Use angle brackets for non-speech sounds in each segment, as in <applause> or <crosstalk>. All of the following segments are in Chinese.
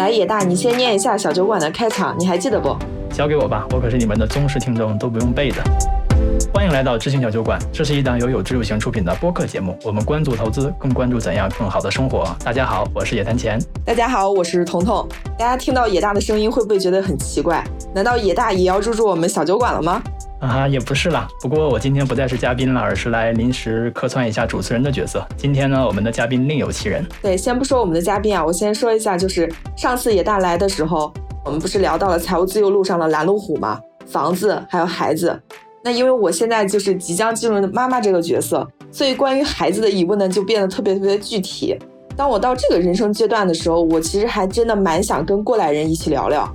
来，野大，你先念一下小酒馆的开场，你还记得不？交给我吧，我可是你们的忠实听众，都不用背的。欢迎来到知行小酒馆，这是一档由有知有行出品的播客节目。我们关注投资，更关注怎样更好的生活。大家好，我是野谈钱。大家好，我是彤彤。大家听到野大的声音，会不会觉得很奇怪？难道野大也要入驻我们小酒馆了吗？啊，也不是啦。不过我今天不再是嘉宾了，而是来临时客串一下主持人的角色。今天呢，我们的嘉宾另有其人。对，先不说我们的嘉宾啊，我先说一下，就是上次野大来的时候，我们不是聊到了财务自由路上的拦路虎吗？房子还有孩子。那因为我现在就是即将进入妈妈这个角色，所以关于孩子的疑问呢，就变得特别特别具体。当我到这个人生阶段的时候，我其实还真的蛮想跟过来人一起聊聊。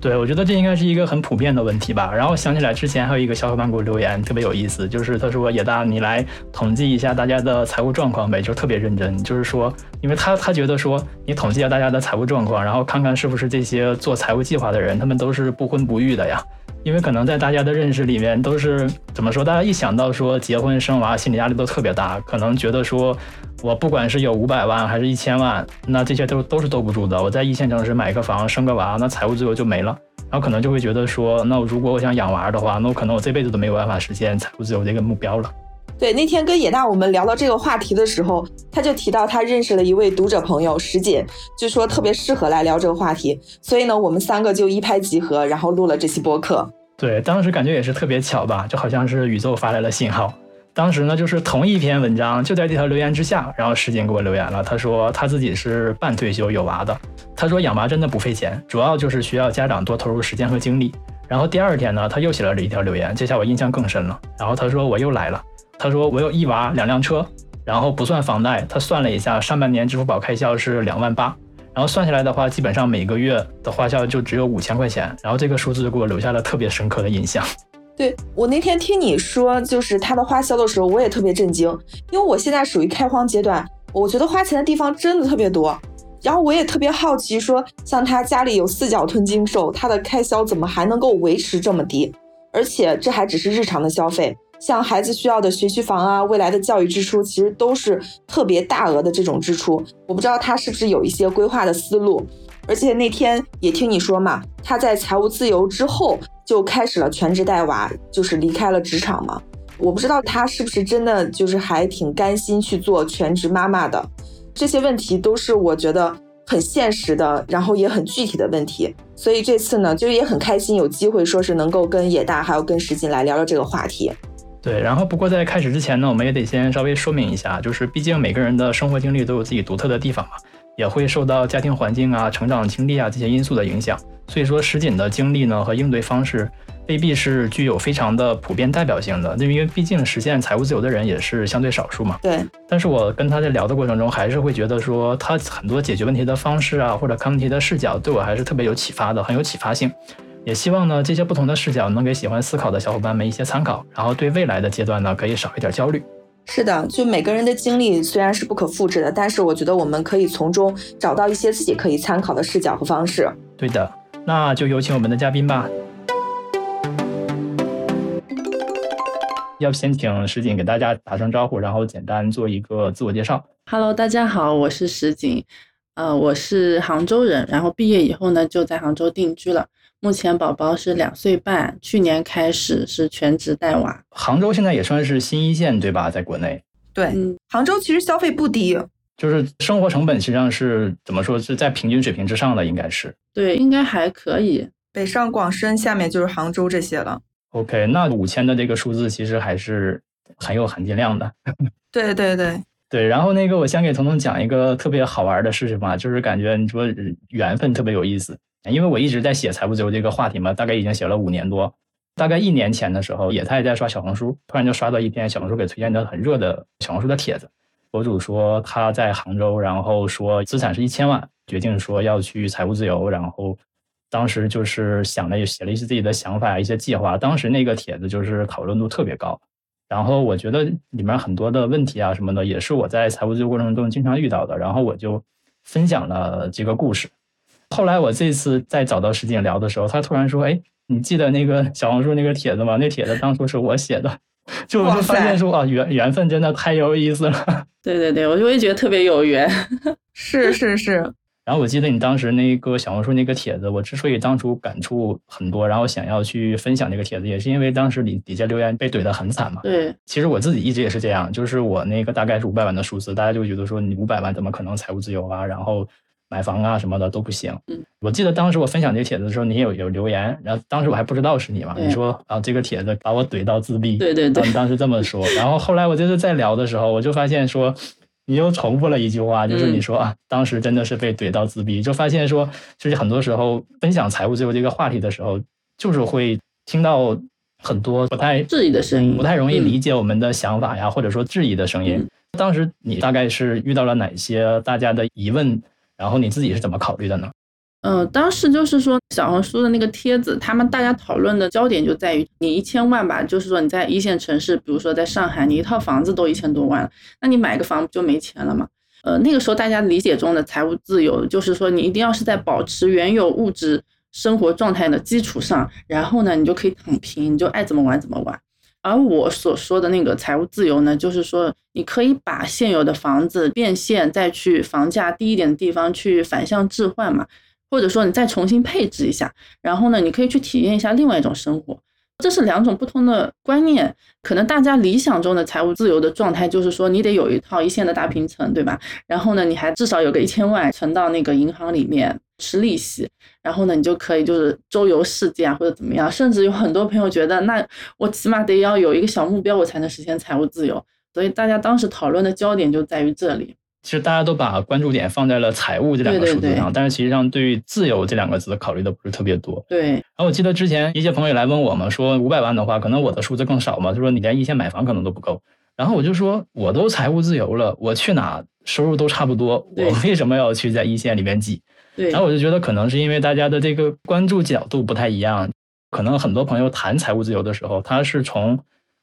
对，我觉得这应该是一个很普遍的问题吧。然后想起来之前还有一个小伙伴给我留言，特别有意思，就是他说：“野大，你来统计一下大家的财务状况呗。”就特别认真，就是说，因为他他觉得说，你统计一下大家的财务状况，然后看看是不是这些做财务计划的人，他们都是不婚不育的呀。因为可能在大家的认识里面，都是怎么说？大家一想到说结婚生娃，心理压力都特别大，可能觉得说。我不管是有五百万还是一千万，那这些都都是兜不住的。我在一线城市买个房生个娃，那财务自由就没了。然后可能就会觉得说，那如果我想养娃的话，那我可能我这辈子都没有办法实现财务自由这个目标了。对，那天跟野大我们聊到这个话题的时候，他就提到他认识了一位读者朋友石锦，就说特别适合来聊这个话题。所以呢，我们三个就一拍即合，然后录了这期播客。对，当时感觉也是特别巧吧，就好像是宇宙发来了信号。当时呢，就是同一篇文章就在这条留言之下，然后石锦给我留言了。他说他自己是半退休有娃的，他说养娃真的不费钱，主要就是需要家长多投入时间和精力。然后第二天呢，他又写了这一条留言，这下我印象更深了。然后他说我又来了，他说我有一娃两辆车，然后不算房贷，他算了一下，上半年支付宝开销是两万八，然后算下来的话，基本上每个月的花销就只有五千块钱。然后这个数字给我留下了特别深刻的印象。对我那天听你说，就是他的花销的时候，我也特别震惊，因为我现在属于开荒阶段，我觉得花钱的地方真的特别多。然后我也特别好奇，说像他家里有四脚吞金兽，他的开销怎么还能够维持这么低？而且这还只是日常的消费，像孩子需要的学区房啊，未来的教育支出，其实都是特别大额的这种支出。我不知道他是不是有一些规划的思路。而且那天也听你说嘛，他在财务自由之后就开始了全职带娃，就是离开了职场嘛。我不知道他是不是真的就是还挺甘心去做全职妈妈的。这些问题都是我觉得很现实的，然后也很具体的问题。所以这次呢，就也很开心有机会说是能够跟野大还有跟石进来聊聊这个话题。对，然后不过在开始之前呢，我们也得先稍微说明一下，就是毕竟每个人的生活经历都有自己独特的地方嘛。也会受到家庭环境啊、成长经历啊这些因素的影响，所以说石锦的经历呢和应对方式未必是具有非常的普遍代表性的，因为毕竟实现财务自由的人也是相对少数嘛。对。但是我跟他在聊的过程中，还是会觉得说他很多解决问题的方式啊，或者看问题的视角，对我还是特别有启发的，很有启发性。也希望呢这些不同的视角能给喜欢思考的小伙伴们一些参考，然后对未来的阶段呢可以少一点焦虑。是的，就每个人的经历虽然是不可复制的，但是我觉得我们可以从中找到一些自己可以参考的视角和方式。对的，那就有请我们的嘉宾吧。要不先请石锦给大家打声招呼，然后简单做一个自我介绍。Hello，大家好，我是石锦，呃，我是杭州人，然后毕业以后呢就在杭州定居了。目前宝宝是两岁半，去年开始是全职带娃。杭州现在也算是新一线，对吧？在国内，对，杭州其实消费不低，就是生活成本实际上是怎么说是在平均水平之上的，应该是。对，应该还可以。北上广深，下面就是杭州这些了。OK，那五千的这个数字其实还是很有含金量的。<laughs> 对对对对，然后那个我先给彤彤讲一个特别好玩的事情吧，就是感觉你说缘分特别有意思。因为我一直在写财务自由这个话题嘛，大概已经写了五年多。大概一年前的时候，野太在刷小红书，突然就刷到一篇小红书给推荐的很热的小红书的帖子。博主说他在杭州，然后说资产是一千万，决定说要去财务自由。然后当时就是想了，写了一些自己的想法、一些计划。当时那个帖子就是讨论度特别高。然后我觉得里面很多的问题啊什么的，也是我在财务自由过程中经常遇到的。然后我就分享了这个故事。后来我这次再找到石锦聊的时候，他突然说：“哎，你记得那个 <laughs> 小红书那个帖子吗？那帖子当初是我写的。<laughs> ”就我就发现说啊，缘缘分真的太有意思了。<laughs> 对对对，我就会觉得特别有缘。是是是。然后我记得你当时那个小红书那个帖子，我之所以当初感触很多，然后想要去分享这个帖子，也是因为当时底底下留言被怼得很惨嘛。对，其实我自己一直也是这样，就是我那个大概是五百万的数字，大家就觉得说你五百万怎么可能财务自由啊？然后买房啊什么的都不行。嗯，我记得当时我分享这个帖子的时候，你也有有留言，然后当时我还不知道是你嘛，你说啊这个帖子把我怼到自闭。对对对，你当时这么说，然后后来我就是在聊的时候，我就发现说。你又重复了一句话，就是你说啊，当时真的是被怼到自闭，就发现说，就是很多时候分享财务自由这个话题的时候，就是会听到很多不太质疑的声音，不太容易理解我们的想法呀，或者说质疑的声音。当时你大概是遇到了哪些大家的疑问，然后你自己是怎么考虑的呢？嗯，当时就是说小红书的那个帖子，他们大家讨论的焦点就在于你一千万吧，就是说你在一线城市，比如说在上海，你一套房子都一千多万，那你买个房不就没钱了吗？呃，那个时候大家理解中的财务自由，就是说你一定要是在保持原有物质生活状态的基础上，然后呢，你就可以躺平，你就爱怎么玩怎么玩。而我所说的那个财务自由呢，就是说你可以把现有的房子变现，再去房价低一点的地方去反向置换嘛。或者说你再重新配置一下，然后呢，你可以去体验一下另外一种生活，这是两种不同的观念。可能大家理想中的财务自由的状态就是说，你得有一套一线的大平层，对吧？然后呢，你还至少有个一千万存到那个银行里面吃利息，然后呢，你就可以就是周游世界啊，或者怎么样。甚至有很多朋友觉得，那我起码得要有一个小目标，我才能实现财务自由。所以大家当时讨论的焦点就在于这里。其实大家都把关注点放在了财务这两个数字上，但是实际上对于自由这两个字考虑的不是特别多。对。然后我记得之前一些朋友来问我嘛，说五百万的话，可能我的数字更少嘛，他说你连一线买房可能都不够。然后我就说，我都财务自由了，我去哪收入都差不多，我为什么要去在一线里面挤？对。然后我就觉得可能是因为大家的这个关注角度不太一样，可能很多朋友谈财务自由的时候，他是从。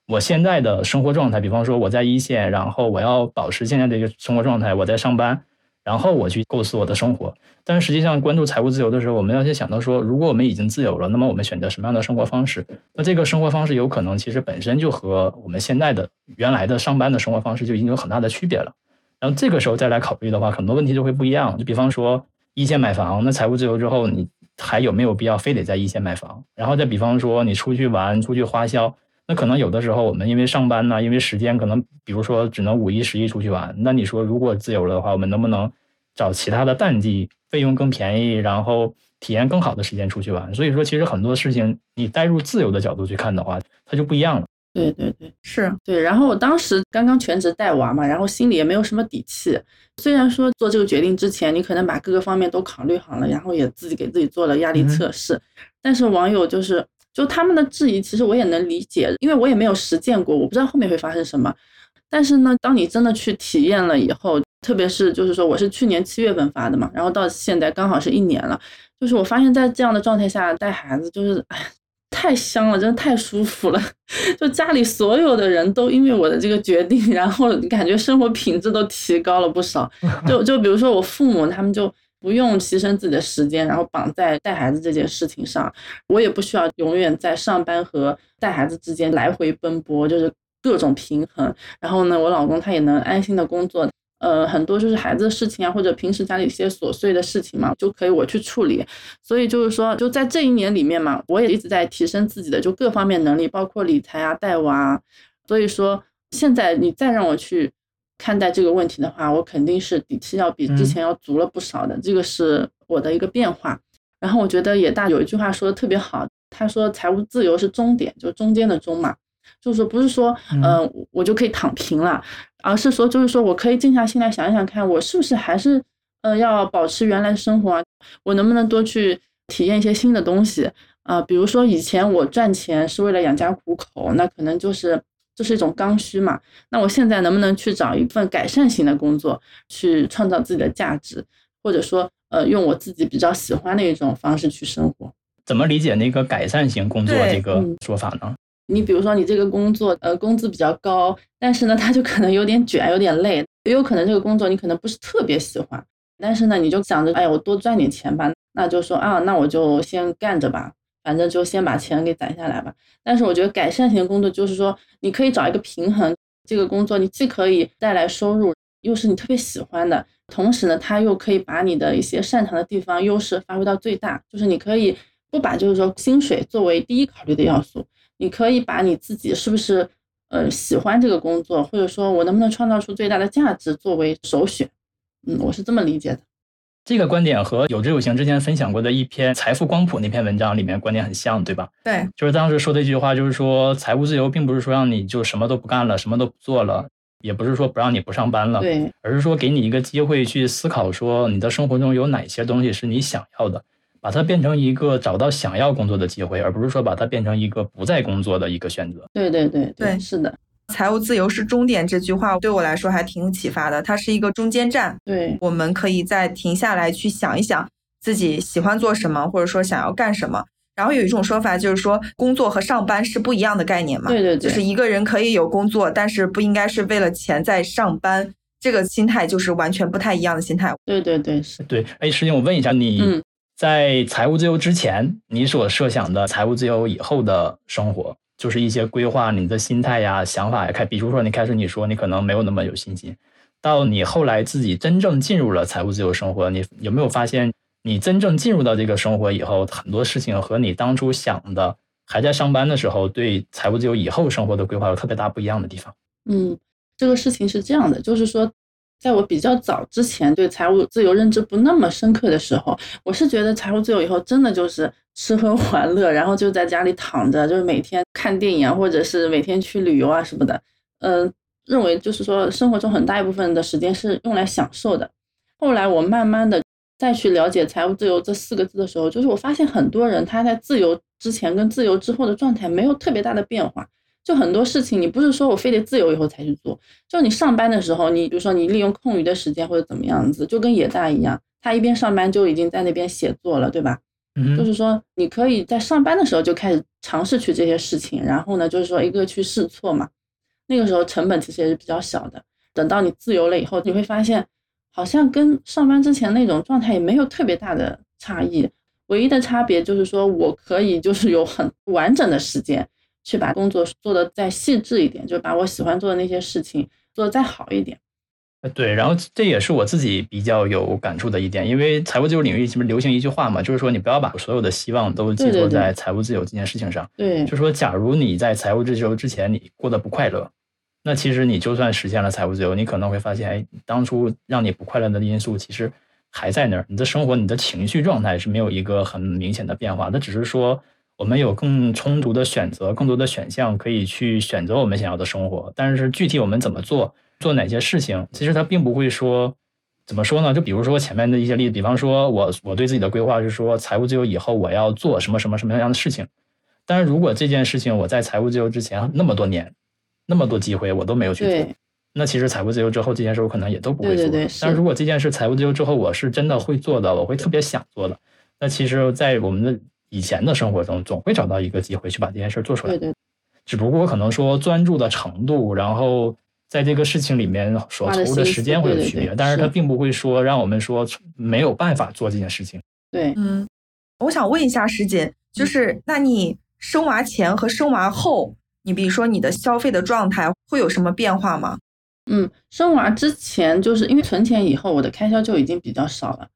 我现在的生活状态，比方说我在一线，然后我要保持现在的一个生活状态，我在上班，然后我去构思我的生活。但是实际上，关注财务自由的时候，我们要去想到说，如果我们已经自由了，那么我们选择什么样的生活方式？那这个生活方式有可能其实本身就和我们现在的原来的上班的生活方式就已经有很大的区别了。然后这个时候再来考虑的话，很多问题就会不一样。就比方说一线买房，那财务自由之后，你还有没有必要非得在一线买房？然后再比方说你出去玩，出去花销。那可能有的时候我们因为上班呢，因为时间可能，比如说只能五一、十一出去玩。那你说如果自由了的话，我们能不能找其他的淡季，费用更便宜，然后体验更好的时间出去玩？所以说，其实很多事情你带入自由的角度去看的话，它就不一样了。对对对，是对。然后我当时刚刚全职带娃嘛，然后心里也没有什么底气。虽然说做这个决定之前，你可能把各个方面都考虑好了，然后也自己给自己做了压力测试，但是网友就是。就他们的质疑，其实我也能理解，因为我也没有实践过，我不知道后面会发生什么。但是呢，当你真的去体验了以后，特别是就是说，我是去年七月份发的嘛，然后到现在刚好是一年了，就是我发现在这样的状态下带孩子，就是哎，太香了，真的太舒服了。<laughs> 就家里所有的人都因为我的这个决定，然后感觉生活品质都提高了不少。<laughs> 就就比如说我父母他们就。不用牺牲自己的时间，然后绑在带孩子这件事情上，我也不需要永远在上班和带孩子之间来回奔波，就是各种平衡。然后呢，我老公他也能安心的工作，呃，很多就是孩子的事情啊，或者平时家里一些琐碎的事情嘛，就可以我去处理。所以就是说，就在这一年里面嘛，我也一直在提升自己的就各方面能力，包括理财啊、带娃。所以说，现在你再让我去。看待这个问题的话，我肯定是底气要比之前要足了不少的，这个是我的一个变化。然后我觉得野大有一句话说的特别好，他说财务自由是终点，就中间的终嘛，就是说不是说嗯我就可以躺平了，而是说就是说我可以静下心来想一想看，我是不是还是呃要保持原来的生活啊？我能不能多去体验一些新的东西啊？比如说以前我赚钱是为了养家糊口，那可能就是。这是一种刚需嘛？那我现在能不能去找一份改善型的工作，去创造自己的价值，或者说，呃，用我自己比较喜欢的一种方式去生活？怎么理解那个改善型工作这个说法呢？你比如说，你这个工作，呃，工资比较高，但是呢，它就可能有点卷，有点累，也有可能这个工作你可能不是特别喜欢，但是呢，你就想着，哎呀，我多赚点钱吧，那就说啊，那我就先干着吧。反正就先把钱给攒下来吧。但是我觉得改善型工作就是说，你可以找一个平衡，这个工作你既可以带来收入，又是你特别喜欢的，同时呢，它又可以把你的一些擅长的地方、优势发挥到最大。就是你可以不把就是说薪水作为第一考虑的要素，你可以把你自己是不是呃喜欢这个工作，或者说我能不能创造出最大的价值作为首选。嗯，我是这么理解的。这个观点和有知有行之前分享过的一篇《财富光谱》那篇文章里面观点很像，对吧？对，就是当时说的一句话，就是说财务自由并不是说让你就什么都不干了，什么都不做了，也不是说不让你不上班了，对，而是说给你一个机会去思考，说你的生活中有哪些东西是你想要的，把它变成一个找到想要工作的机会，而不是说把它变成一个不再工作的一个选择。对对对对，是的。财务自由是终点这句话对我来说还挺有启发的，它是一个中间站。对，我们可以再停下来去想一想自己喜欢做什么，或者说想要干什么。然后有一种说法就是说，工作和上班是不一样的概念嘛。对对对，就是一个人可以有工作，但是不应该是为了钱在上班。这个心态就是完全不太一样的心态。对对对，是。对，哎，师姐，我问一下，你在财务自由之前，你所设想的财务自由以后的生活？就是一些规划，你的心态呀、想法呀，开，比如说你开始你说你可能没有那么有信心，到你后来自己真正进入了财务自由生活，你有没有发现，你真正进入到这个生活以后，很多事情和你当初想的还在上班的时候对财务自由以后生活的规划有特别大不一样的地方？嗯，这个事情是这样的，就是说。在我比较早之前，对财务自由认知不那么深刻的时候，我是觉得财务自由以后真的就是吃喝玩乐，然后就在家里躺着，就是每天看电影啊，或者是每天去旅游啊什么的。嗯，认为就是说生活中很大一部分的时间是用来享受的。后来我慢慢的再去了解财务自由这四个字的时候，就是我发现很多人他在自由之前跟自由之后的状态没有特别大的变化。就很多事情，你不是说我非得自由以后才去做，就你上班的时候，你比如说你利用空余的时间或者怎么样子，就跟野大一样，他一边上班就已经在那边写作了，对吧？嗯，就是说你可以在上班的时候就开始尝试去这些事情，然后呢，就是说一个去试错嘛，那个时候成本其实也是比较小的。等到你自由了以后，你会发现好像跟上班之前那种状态也没有特别大的差异，唯一的差别就是说我可以就是有很完整的时间。去把工作做得再细致一点，就把我喜欢做的那些事情做得再好一点。对，然后这也是我自己比较有感触的一点，因为财务自由领域其实流行一句话嘛，就是说你不要把所有的希望都寄托在财务自由这件事情上。对，就说假如你在财务自由之前你过得不快乐，那其实你就算实现了财务自由，你可能会发现，哎，当初让你不快乐的因素其实还在那儿，你的生活、你的情绪状态是没有一个很明显的变化，那只是说。我们有更充足的选择，更多的选项可以去选择我们想要的生活。但是具体我们怎么做，做哪些事情，其实它并不会说怎么说呢？就比如说前面的一些例子，比方说我我对自己的规划是说，财务自由以后我要做什么什么什么样的事情。但是如果这件事情我在财务自由之前那么多年，那么多机会我都没有去做，那其实财务自由之后这件事我可能也都不会做。但是如果这件事财务自由之后我是真的会做的，我会特别想做的，那其实，在我们的以前的生活中，总会找到一个机会去把这件事做出来。对对。只不过可能说专注的程度，然后在这个事情里面所投入的时间会有区别，但是它并不会说让我们说没有办法做这件事情。对，嗯。我想问一下师姐，就是那你生娃前和生娃后，你比如说你的消费的状态会有什么变化吗？嗯，生娃之前就是因为存钱以后，我的开销就已经比较少了，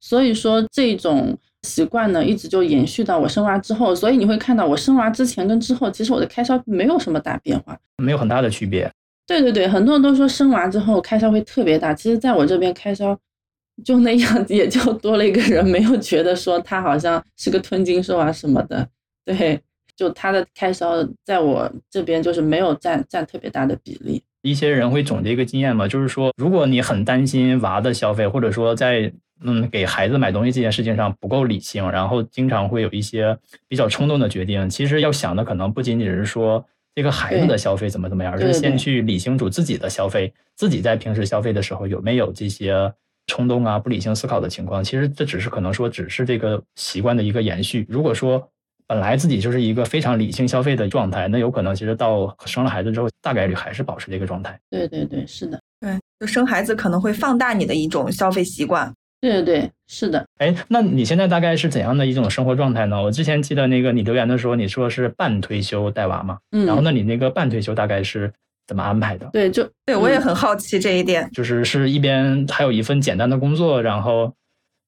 所以说这种。习惯呢，一直就延续到我生娃之后，所以你会看到我生娃之前跟之后，其实我的开销没有什么大变化，没有很大的区别。对对对，很多人都说生娃之后开销会特别大，其实在我这边开销就那样，也就多了一个人，没有觉得说他好像是个吞金兽啊什么的。对，就他的开销在我这边就是没有占占特别大的比例。一些人会总结一个经验嘛，就是说，如果你很担心娃的消费，或者说在嗯，给孩子买东西这件事情上不够理性，然后经常会有一些比较冲动的决定。其实要想的可能不仅仅是说这个孩子的消费怎么怎么样，而是先去理清楚自己的消费，自己在平时消费的时候有没有这些冲动啊、不理性思考的情况。其实这只是可能说只是这个习惯的一个延续。如果说本来自己就是一个非常理性消费的状态，那有可能其实到生了孩子之后，大概率还是保持这个状态。对对对，是的，对，就生孩子可能会放大你的一种消费习惯。对对对，是的。哎，那你现在大概是怎样的一种生活状态呢？我之前记得那个你留言的时候，你说是半退休带娃嘛？嗯。然后，那你那个半退休大概是怎么安排的？对，就对我也很好奇这一点。就是是一边还有一份简单的工作，然后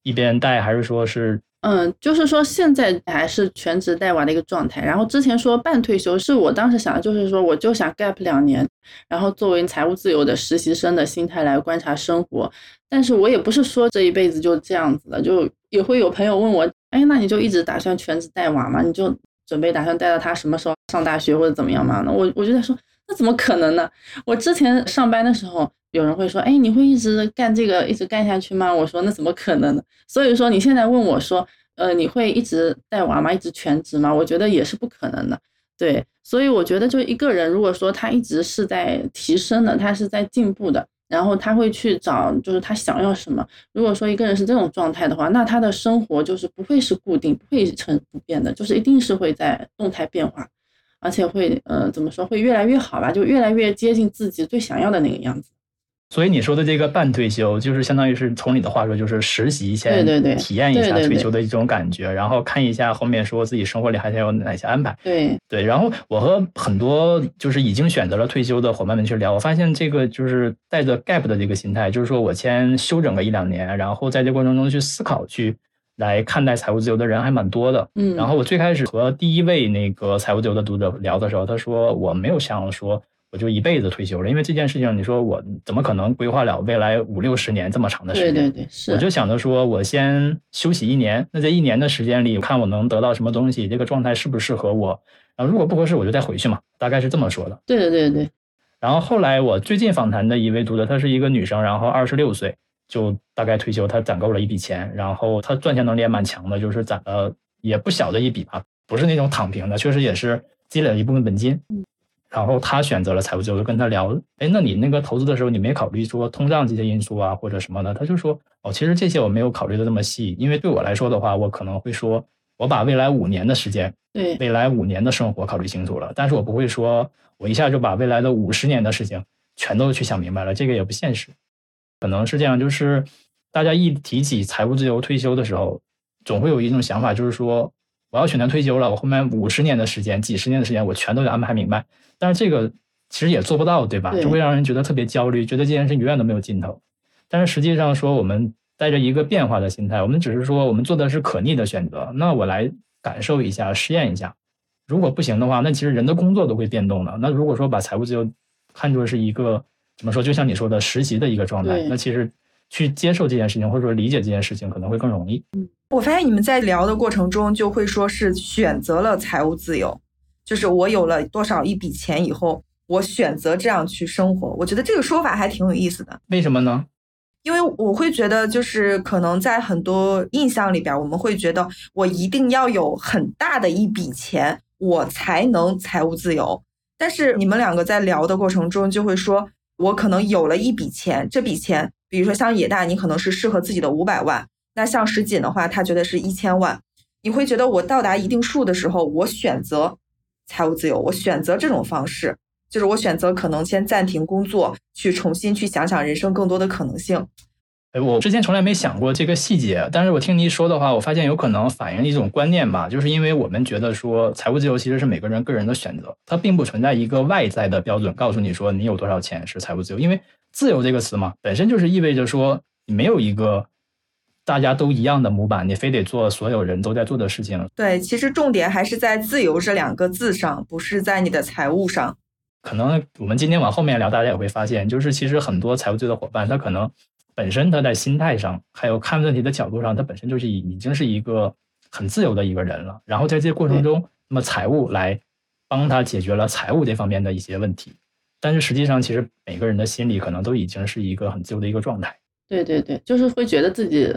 一边带，还是说是？嗯，就是说现在还是全职带娃的一个状态。然后之前说半退休，是我当时想的，就是说我就想 gap 两年，然后作为财务自由的实习生的心态来观察生活。但是我也不是说这一辈子就这样子的，就也会有朋友问我，哎，那你就一直打算全职带娃吗？你就准备打算带到他什么时候上大学或者怎么样吗？那我我就在说，那怎么可能呢？我之前上班的时候。有人会说：“哎，你会一直干这个，一直干下去吗？”我说：“那怎么可能呢？”所以说，你现在问我说：“呃，你会一直带娃吗？一直全职吗？”我觉得也是不可能的。对，所以我觉得，就一个人，如果说他一直是在提升的，他是在进步的，然后他会去找，就是他想要什么。如果说一个人是这种状态的话，那他的生活就是不会是固定，不会成不变的，就是一定是会在动态变化，而且会，呃，怎么说，会越来越好吧？就越来越接近自己最想要的那个样子。所以你说的这个半退休，就是相当于是从你的话说，就是实习先体验一下退休的一种感觉，然后看一下后面说自己生活里还想有哪些安排。对对，然后我和很多就是已经选择了退休的伙伴们去聊，我发现这个就是带着 gap 的这个心态，就是说我先休整个一两年，然后在这过程中去思考，去来看待财务自由的人还蛮多的。嗯，然后我最开始和第一位那个财务自由的读者聊的时候，他说我没有想说。我就一辈子退休了，因为这件事情，你说我怎么可能规划了未来五六十年这么长的时间？对对对，是。我就想着说，我先休息一年，那这一年的时间里，看我能得到什么东西，这个状态适不适合我？然后如果不合适，我就再回去嘛，大概是这么说的。对对对对。然后后来我最近访谈的一位读者，她是一个女生，然后二十六岁就大概退休，她攒够了一笔钱，然后她赚钱能力也蛮强的，就是攒了也不小的一笔吧，不是那种躺平的，确实也是积累了一部分本金。嗯。然后他选择了财务自由，就跟他聊，哎，那你那个投资的时候，你没考虑说通胀这些因素啊，或者什么的？他就说，哦，其实这些我没有考虑的这么细，因为对我来说的话，我可能会说，我把未来五年的时间，对，未来五年的生活考虑清楚了，但是我不会说，我一下就把未来的五十年的事情全都去想明白了，这个也不现实。可能是这样，就是大家一提起财务自由、退休的时候，总会有一种想法，就是说，我要选择退休了，我后面五十年的时间、几十年的时间，我全都得安排明白。但是这个其实也做不到，对吧？就会让人觉得特别焦虑，觉得这件事永远都没有尽头。但是实际上说，我们带着一个变化的心态，我们只是说我们做的是可逆的选择。那我来感受一下，试验一下。如果不行的话，那其实人的工作都会变动的。那如果说把财务自由看作是一个怎么说，就像你说的实习的一个状态，那其实去接受这件事情，或者说理解这件事情，可能会更容易。嗯，我发现你们在聊的过程中，就会说是选择了财务自由。就是我有了多少一笔钱以后，我选择这样去生活。我觉得这个说法还挺有意思的。为什么呢？因为我会觉得，就是可能在很多印象里边，我们会觉得我一定要有很大的一笔钱，我才能财务自由。但是你们两个在聊的过程中，就会说我可能有了一笔钱，这笔钱，比如说像野大，你可能是适合自己的五百万，那像石锦的话，他觉得是一千万。你会觉得我到达一定数的时候，我选择。财务自由，我选择这种方式，就是我选择可能先暂停工作，去重新去想想人生更多的可能性。哎，我之前从来没想过这个细节，但是我听你一说的话，我发现有可能反映一种观念吧，就是因为我们觉得说财务自由其实是每个人个人的选择，它并不存在一个外在的标准告诉你说你有多少钱是财务自由，因为自由这个词嘛，本身就是意味着说你没有一个。大家都一样的模板，你非得做所有人都在做的事情。对，其实重点还是在“自由”这两个字上，不是在你的财务上。可能我们今天往后面聊，大家也会发现，就是其实很多财务自由的伙伴，他可能本身他在心态上，还有看问题的角度上，他本身就是已已经是一个很自由的一个人了。然后在这个过程中，那么财务来帮他解决了财务这方面的一些问题。但是实际上，其实每个人的心里可能都已经是一个很自由的一个状态。对对对，就是会觉得自己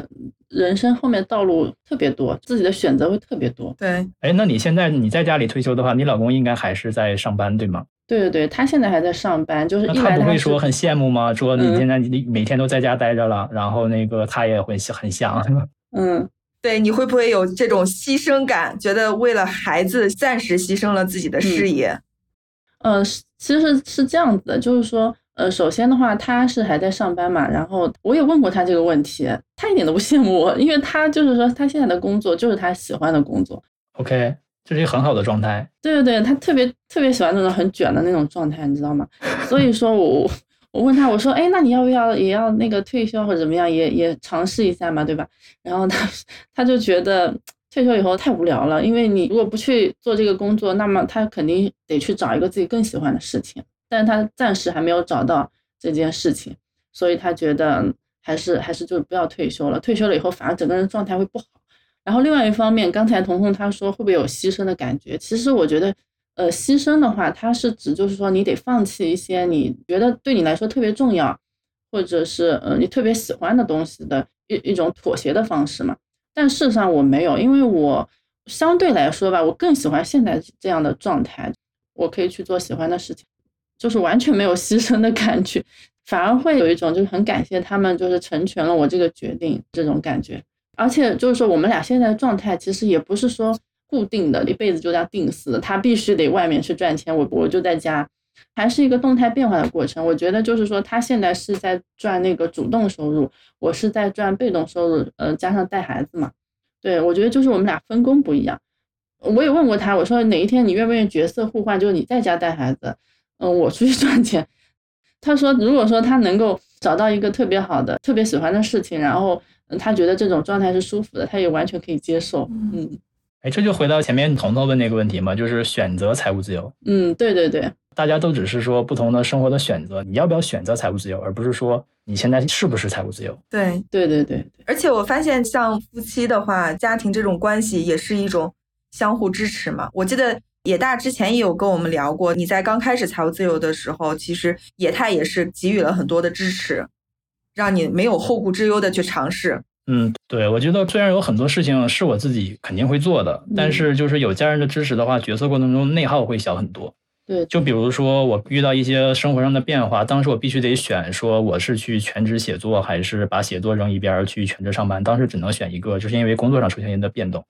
人生后面道路特别多，自己的选择会特别多。对，哎，那你现在你在家里退休的话，你老公应该还是在上班，对吗？对对对，他现在还在上班，就是他不会说很羡慕吗？说你现在你每天都在家待着了，然后那个他也会很想。<laughs> 嗯，对，你会不会有这种牺牲感？觉得为了孩子暂时牺牲了自己的事业？嗯，其实是这样子的，就是说。呃，首先的话，他是还在上班嘛，然后我也问过他这个问题，他一点都不羡慕我，因为他就是说他现在的工作就是他喜欢的工作。OK，这是一个很好的状态。对对对，他特别特别喜欢那种很卷的那种状态，你知道吗？所以说我我问他，我说，哎，那你要不要也要那个退休或者怎么样，也也尝试一下嘛，对吧？然后他他就觉得退休以后太无聊了，因为你如果不去做这个工作，那么他肯定得去找一个自己更喜欢的事情，但是他暂时还没有找到这件事情，所以他觉得还是还是就不要退休了，退休了以后反而整个人状态会不好。然后另外一方面，刚才彤彤他说会不会有牺牲的感觉？其实我觉得，呃，牺牲的话，它是指就是说你得放弃一些你觉得对你来说特别重要，或者是呃你特别喜欢的东西的一一种妥协的方式嘛。但事实上我没有，因为我相对来说吧，我更喜欢现在这样的状态，我可以去做喜欢的事情，就是完全没有牺牲的感觉，反而会有一种就是很感谢他们，就是成全了我这个决定这种感觉。而且就是说，我们俩现在的状态其实也不是说固定的，一辈子就这样定死。他必须得外面去赚钱，我我就在家，还是一个动态变化的过程。我觉得就是说，他现在是在赚那个主动收入，我是在赚被动收入，呃，加上带孩子嘛。对，我觉得就是我们俩分工不一样。我也问过他，我说哪一天你愿不愿意角色互换，就是你在家带孩子，嗯，我出去赚钱。他说，如果说他能够找到一个特别好的、特别喜欢的事情，然后。他觉得这种状态是舒服的，他也完全可以接受。嗯，哎，这就回到前面彤彤问那个问题嘛，就是选择财务自由。嗯，对对对，大家都只是说不同的生活的选择，你要不要选择财务自由，而不是说你现在是不是财务自由。对对对对，而且我发现像夫妻的话，家庭这种关系也是一种相互支持嘛。我记得野大之前也有跟我们聊过，你在刚开始财务自由的时候，其实野太也是给予了很多的支持。让你没有后顾之忧的去尝试。嗯，对，我觉得虽然有很多事情是我自己肯定会做的，但是就是有家人的支持的话，决策过程中内耗会小很多。对，就比如说我遇到一些生活上的变化，当时我必须得选，说我是去全职写作，还是把写作扔一边去全职上班。当时只能选一个，就是因为工作上出现一的变动。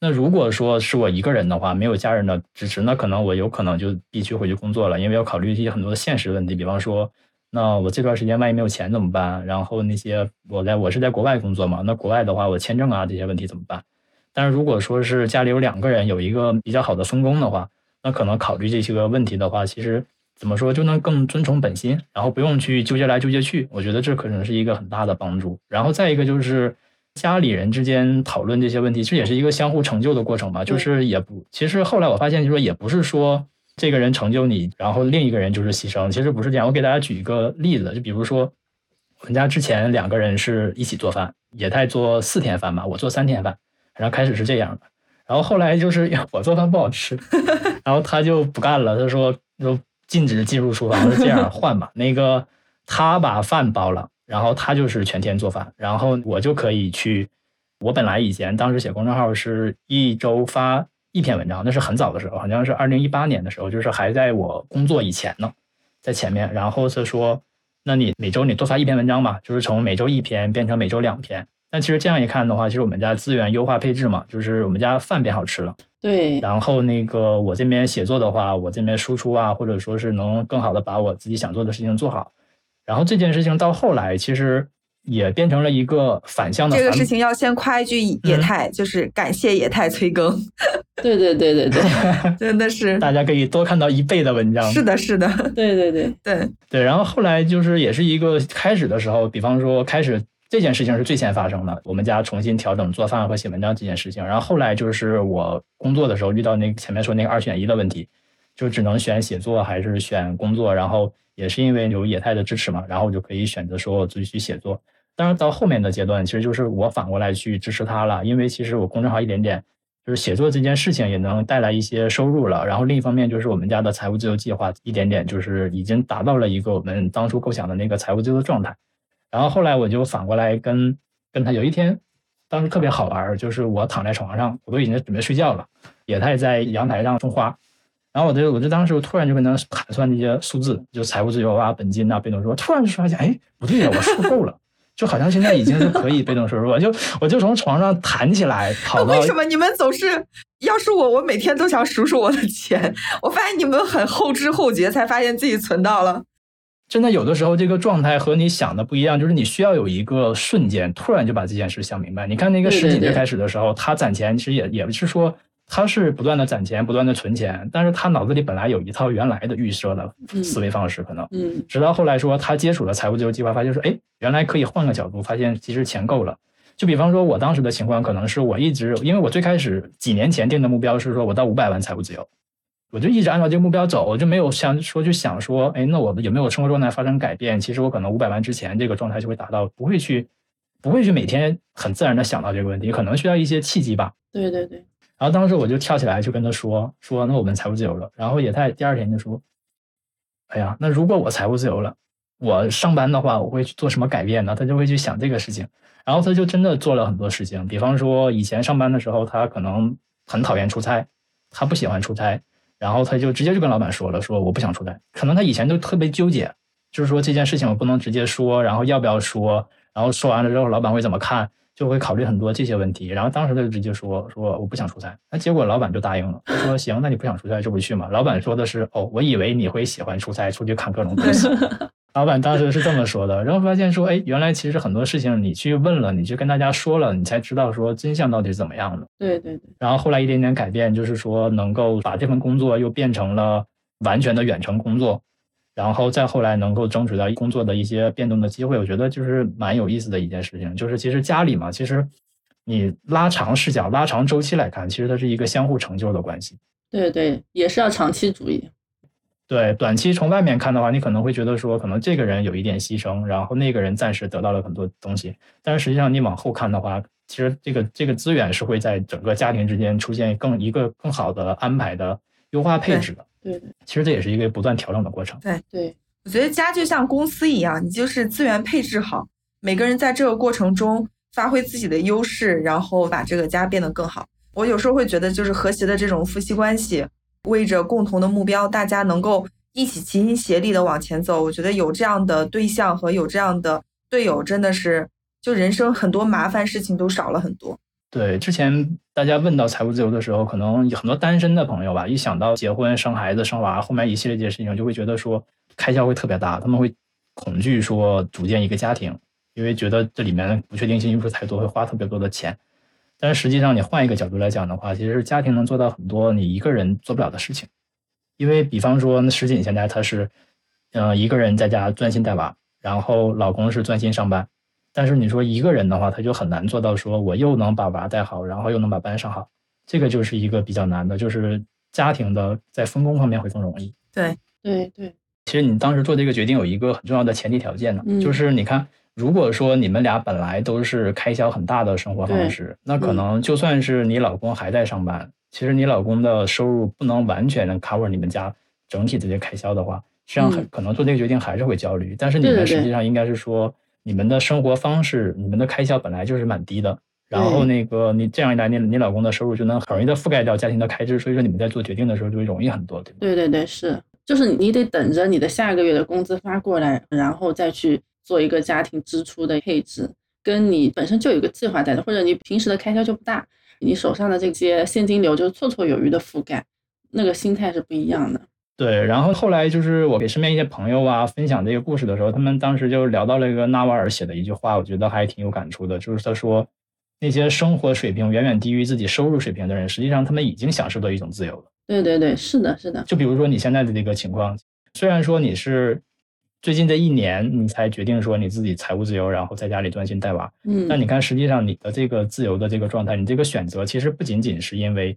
那如果说是我一个人的话，没有家人的支持，那可能我有可能就必须回去工作了，因为要考虑一些很多的现实问题，比方说。那我这段时间万一没有钱怎么办？然后那些我在我是在国外工作嘛，那国外的话我签证啊这些问题怎么办？但是如果说是家里有两个人有一个比较好的分工的话，那可能考虑这些个问题的话，其实怎么说就能更遵从本心，然后不用去纠结来纠结去。我觉得这可能是一个很大的帮助。然后再一个就是家里人之间讨论这些问题，这也是一个相互成就的过程吧。就是也不，其实后来我发现，就说也不是说。这个人成就你，然后另一个人就是牺牲。其实不是这样。我给大家举一个例子，就比如说，我们家之前两个人是一起做饭，也在做四天饭嘛，我做三天饭。然后开始是这样的，然后后来就是我做饭不好吃，<laughs> 然后他就不干了，他说说禁止进入厨房，是这样换吧。<laughs> 那个他把饭包了，然后他就是全天做饭，然后我就可以去。我本来以前当时写公众号是一周发。一篇文章，那是很早的时候，好像是二零一八年的时候，就是还在我工作以前呢，在前面。然后他说：“那你每周你多发一篇文章吧，就是从每周一篇变成每周两篇。”但其实这样一看的话，其实我们家资源优化配置嘛，就是我们家饭变好吃了。对。然后那个我这边写作的话，我这边输出啊，或者说是能更好的把我自己想做的事情做好。然后这件事情到后来，其实。也变成了一个反向的。这个事情要先夸一句野太，就是感谢野太催更。对对对对对，<laughs> 真的是 <laughs> 大家可以多看到一倍的文章。是的，是的，<laughs> 对对对对对。然后后来就是也是一个开始的时候，比方说开始这件事情是最先发生的，我们家重新调整做饭和写文章这件事情。然后后来就是我工作的时候遇到那前面说那个二选一的问题，就只能选写作还是选工作。然后也是因为有野太的支持嘛，然后我就可以选择说我自己去写作。当然，到后面的阶段，其实就是我反过来去支持他了，因为其实我公众号一点点，就是写作这件事情也能带来一些收入了。然后另一方面，就是我们家的财务自由计划一点点就是已经达到了一个我们当初构想的那个财务自由的状态。然后后来我就反过来跟跟他有一天，当时特别好玩，就是我躺在床上，我都已经准备睡觉了，野太在阳台上种花，然后我就我就当时突然就跟他盘算那些数字，就财务自由啊、本金啊、被动收入，突然就发现，哎，不对呀，我数够了。<laughs> 就好像现在已经是可以被动收入了，就我就从床上弹起来，跑到。<laughs> 为什么你们总是？要是我，我每天都想数数我的钱。我发现你们很后知后觉，才发现自己存到了。真的，有的时候这个状态和你想的不一样，就是你需要有一个瞬间，突然就把这件事想明白。你看那个石锦最开始的时候，他攒钱其实也也不是说他是不断的攒钱，不断的存钱，但是他脑子里本来有一套原来的预设的思维方式，可能，嗯，直到后来说他接触了财务自由计划，发现说，哎，原来可以换个角度，发现其实钱够了。就比方说，我当时的情况可能是我一直，因为我最开始几年前定的目标是说我到五百万财务自由，我就一直按照这个目标走，我就没有想说去想说，哎，那我有没有生活状态发生改变？其实我可能五百万之前这个状态就会达到，不会去，不会去每天很自然的想到这个问题，可能需要一些契机吧。对对对。然后当时我就跳起来就跟他说说，那我们财务自由了。然后也太第二天就说，哎呀，那如果我财务自由了，我上班的话，我会去做什么改变呢？他就会去想这个事情。然后他就真的做了很多事情，比方说以前上班的时候，他可能很讨厌出差，他不喜欢出差，然后他就直接就跟老板说了，说我不想出差。可能他以前都特别纠结，就是说这件事情我不能直接说，然后要不要说，然后说完了之后老板会怎么看，就会考虑很多这些问题。然后当时他就直接说说我不想出差，那结果老板就答应了，他说行，那你不想出差就不去嘛。老板说的是哦，我以为你会喜欢出差，出去看各种东西。<laughs> 老板当时是这么说的，然后发现说，哎，原来其实很多事情你去问了，你去跟大家说了，你才知道说真相到底是怎么样的。对对对。然后后来一点点改变，就是说能够把这份工作又变成了完全的远程工作，然后再后来能够争取到工作的一些变动的机会，我觉得就是蛮有意思的一件事情。就是其实家里嘛，其实你拉长视角、拉长周期来看，其实它是一个相互成就的关系。对对，也是要长期主义。对，短期从外面看的话，你可能会觉得说，可能这个人有一点牺牲，然后那个人暂时得到了很多东西。但是实际上，你往后看的话，其实这个这个资源是会在整个家庭之间出现更一个更好的安排的优化配置的。对对，其实这也是一个不断调整的过程。对对，我觉得家就像公司一样，你就是资源配置好，每个人在这个过程中发挥自己的优势，然后把这个家变得更好。我有时候会觉得，就是和谐的这种夫妻关系。为着共同的目标，大家能够一起齐心协力的往前走。我觉得有这样的对象和有这样的队友，真的是就人生很多麻烦事情都少了很多。对，之前大家问到财务自由的时候，可能很多单身的朋友吧，一想到结婚、生孩子、生娃，后面一系列这些事情，就会觉得说开销会特别大，他们会恐惧说组建一个家庭，因为觉得这里面不确定性因素太多，会花特别多的钱。但是实际上，你换一个角度来讲的话，其实是家庭能做到很多你一个人做不了的事情。因为比方说，那石锦现在她是，嗯，一个人在家专心带娃，然后老公是专心上班。但是你说一个人的话，他就很难做到说我又能把娃带好，然后又能把班上好，这个就是一个比较难的，就是家庭的在分工方面会更容易。对对对。其实你当时做这个决定有一个很重要的前提条件呢，就是你看。如果说你们俩本来都是开销很大的生活方式，那可能就算是你老公还在上班，其实你老公的收入不能完全能 cover 你们家整体这些开销的话，实际上很可能做这个决定还是会焦虑。但是你们实际上应该是说，你们的生活方式、你们的开销本来就是蛮低的，然后那个你这样一来，你你老公的收入就能很容易的覆盖掉家庭的开支，所以说你们在做决定的时候就会容易很多，对吧？对对对，是，就是你得等着你的下个月的工资发过来，然后再去。做一个家庭支出的配置，跟你本身就有个计划在的，或者你平时的开销就不大，你手上的这些现金流就绰绰有余的覆盖，那个心态是不一样的。对，然后后来就是我给身边一些朋友啊分享这个故事的时候，他们当时就聊到了一个纳瓦尔写的一句话，我觉得还挺有感触的，就是他说那些生活水平远远低于自己收入水平的人，实际上他们已经享受到一种自由了。对对对，是的，是的。就比如说你现在的这个情况，虽然说你是。最近这一年，你才决定说你自己财务自由，然后在家里专心带娃。嗯，那你看，实际上你的这个自由的这个状态，你这个选择其实不仅仅是因为，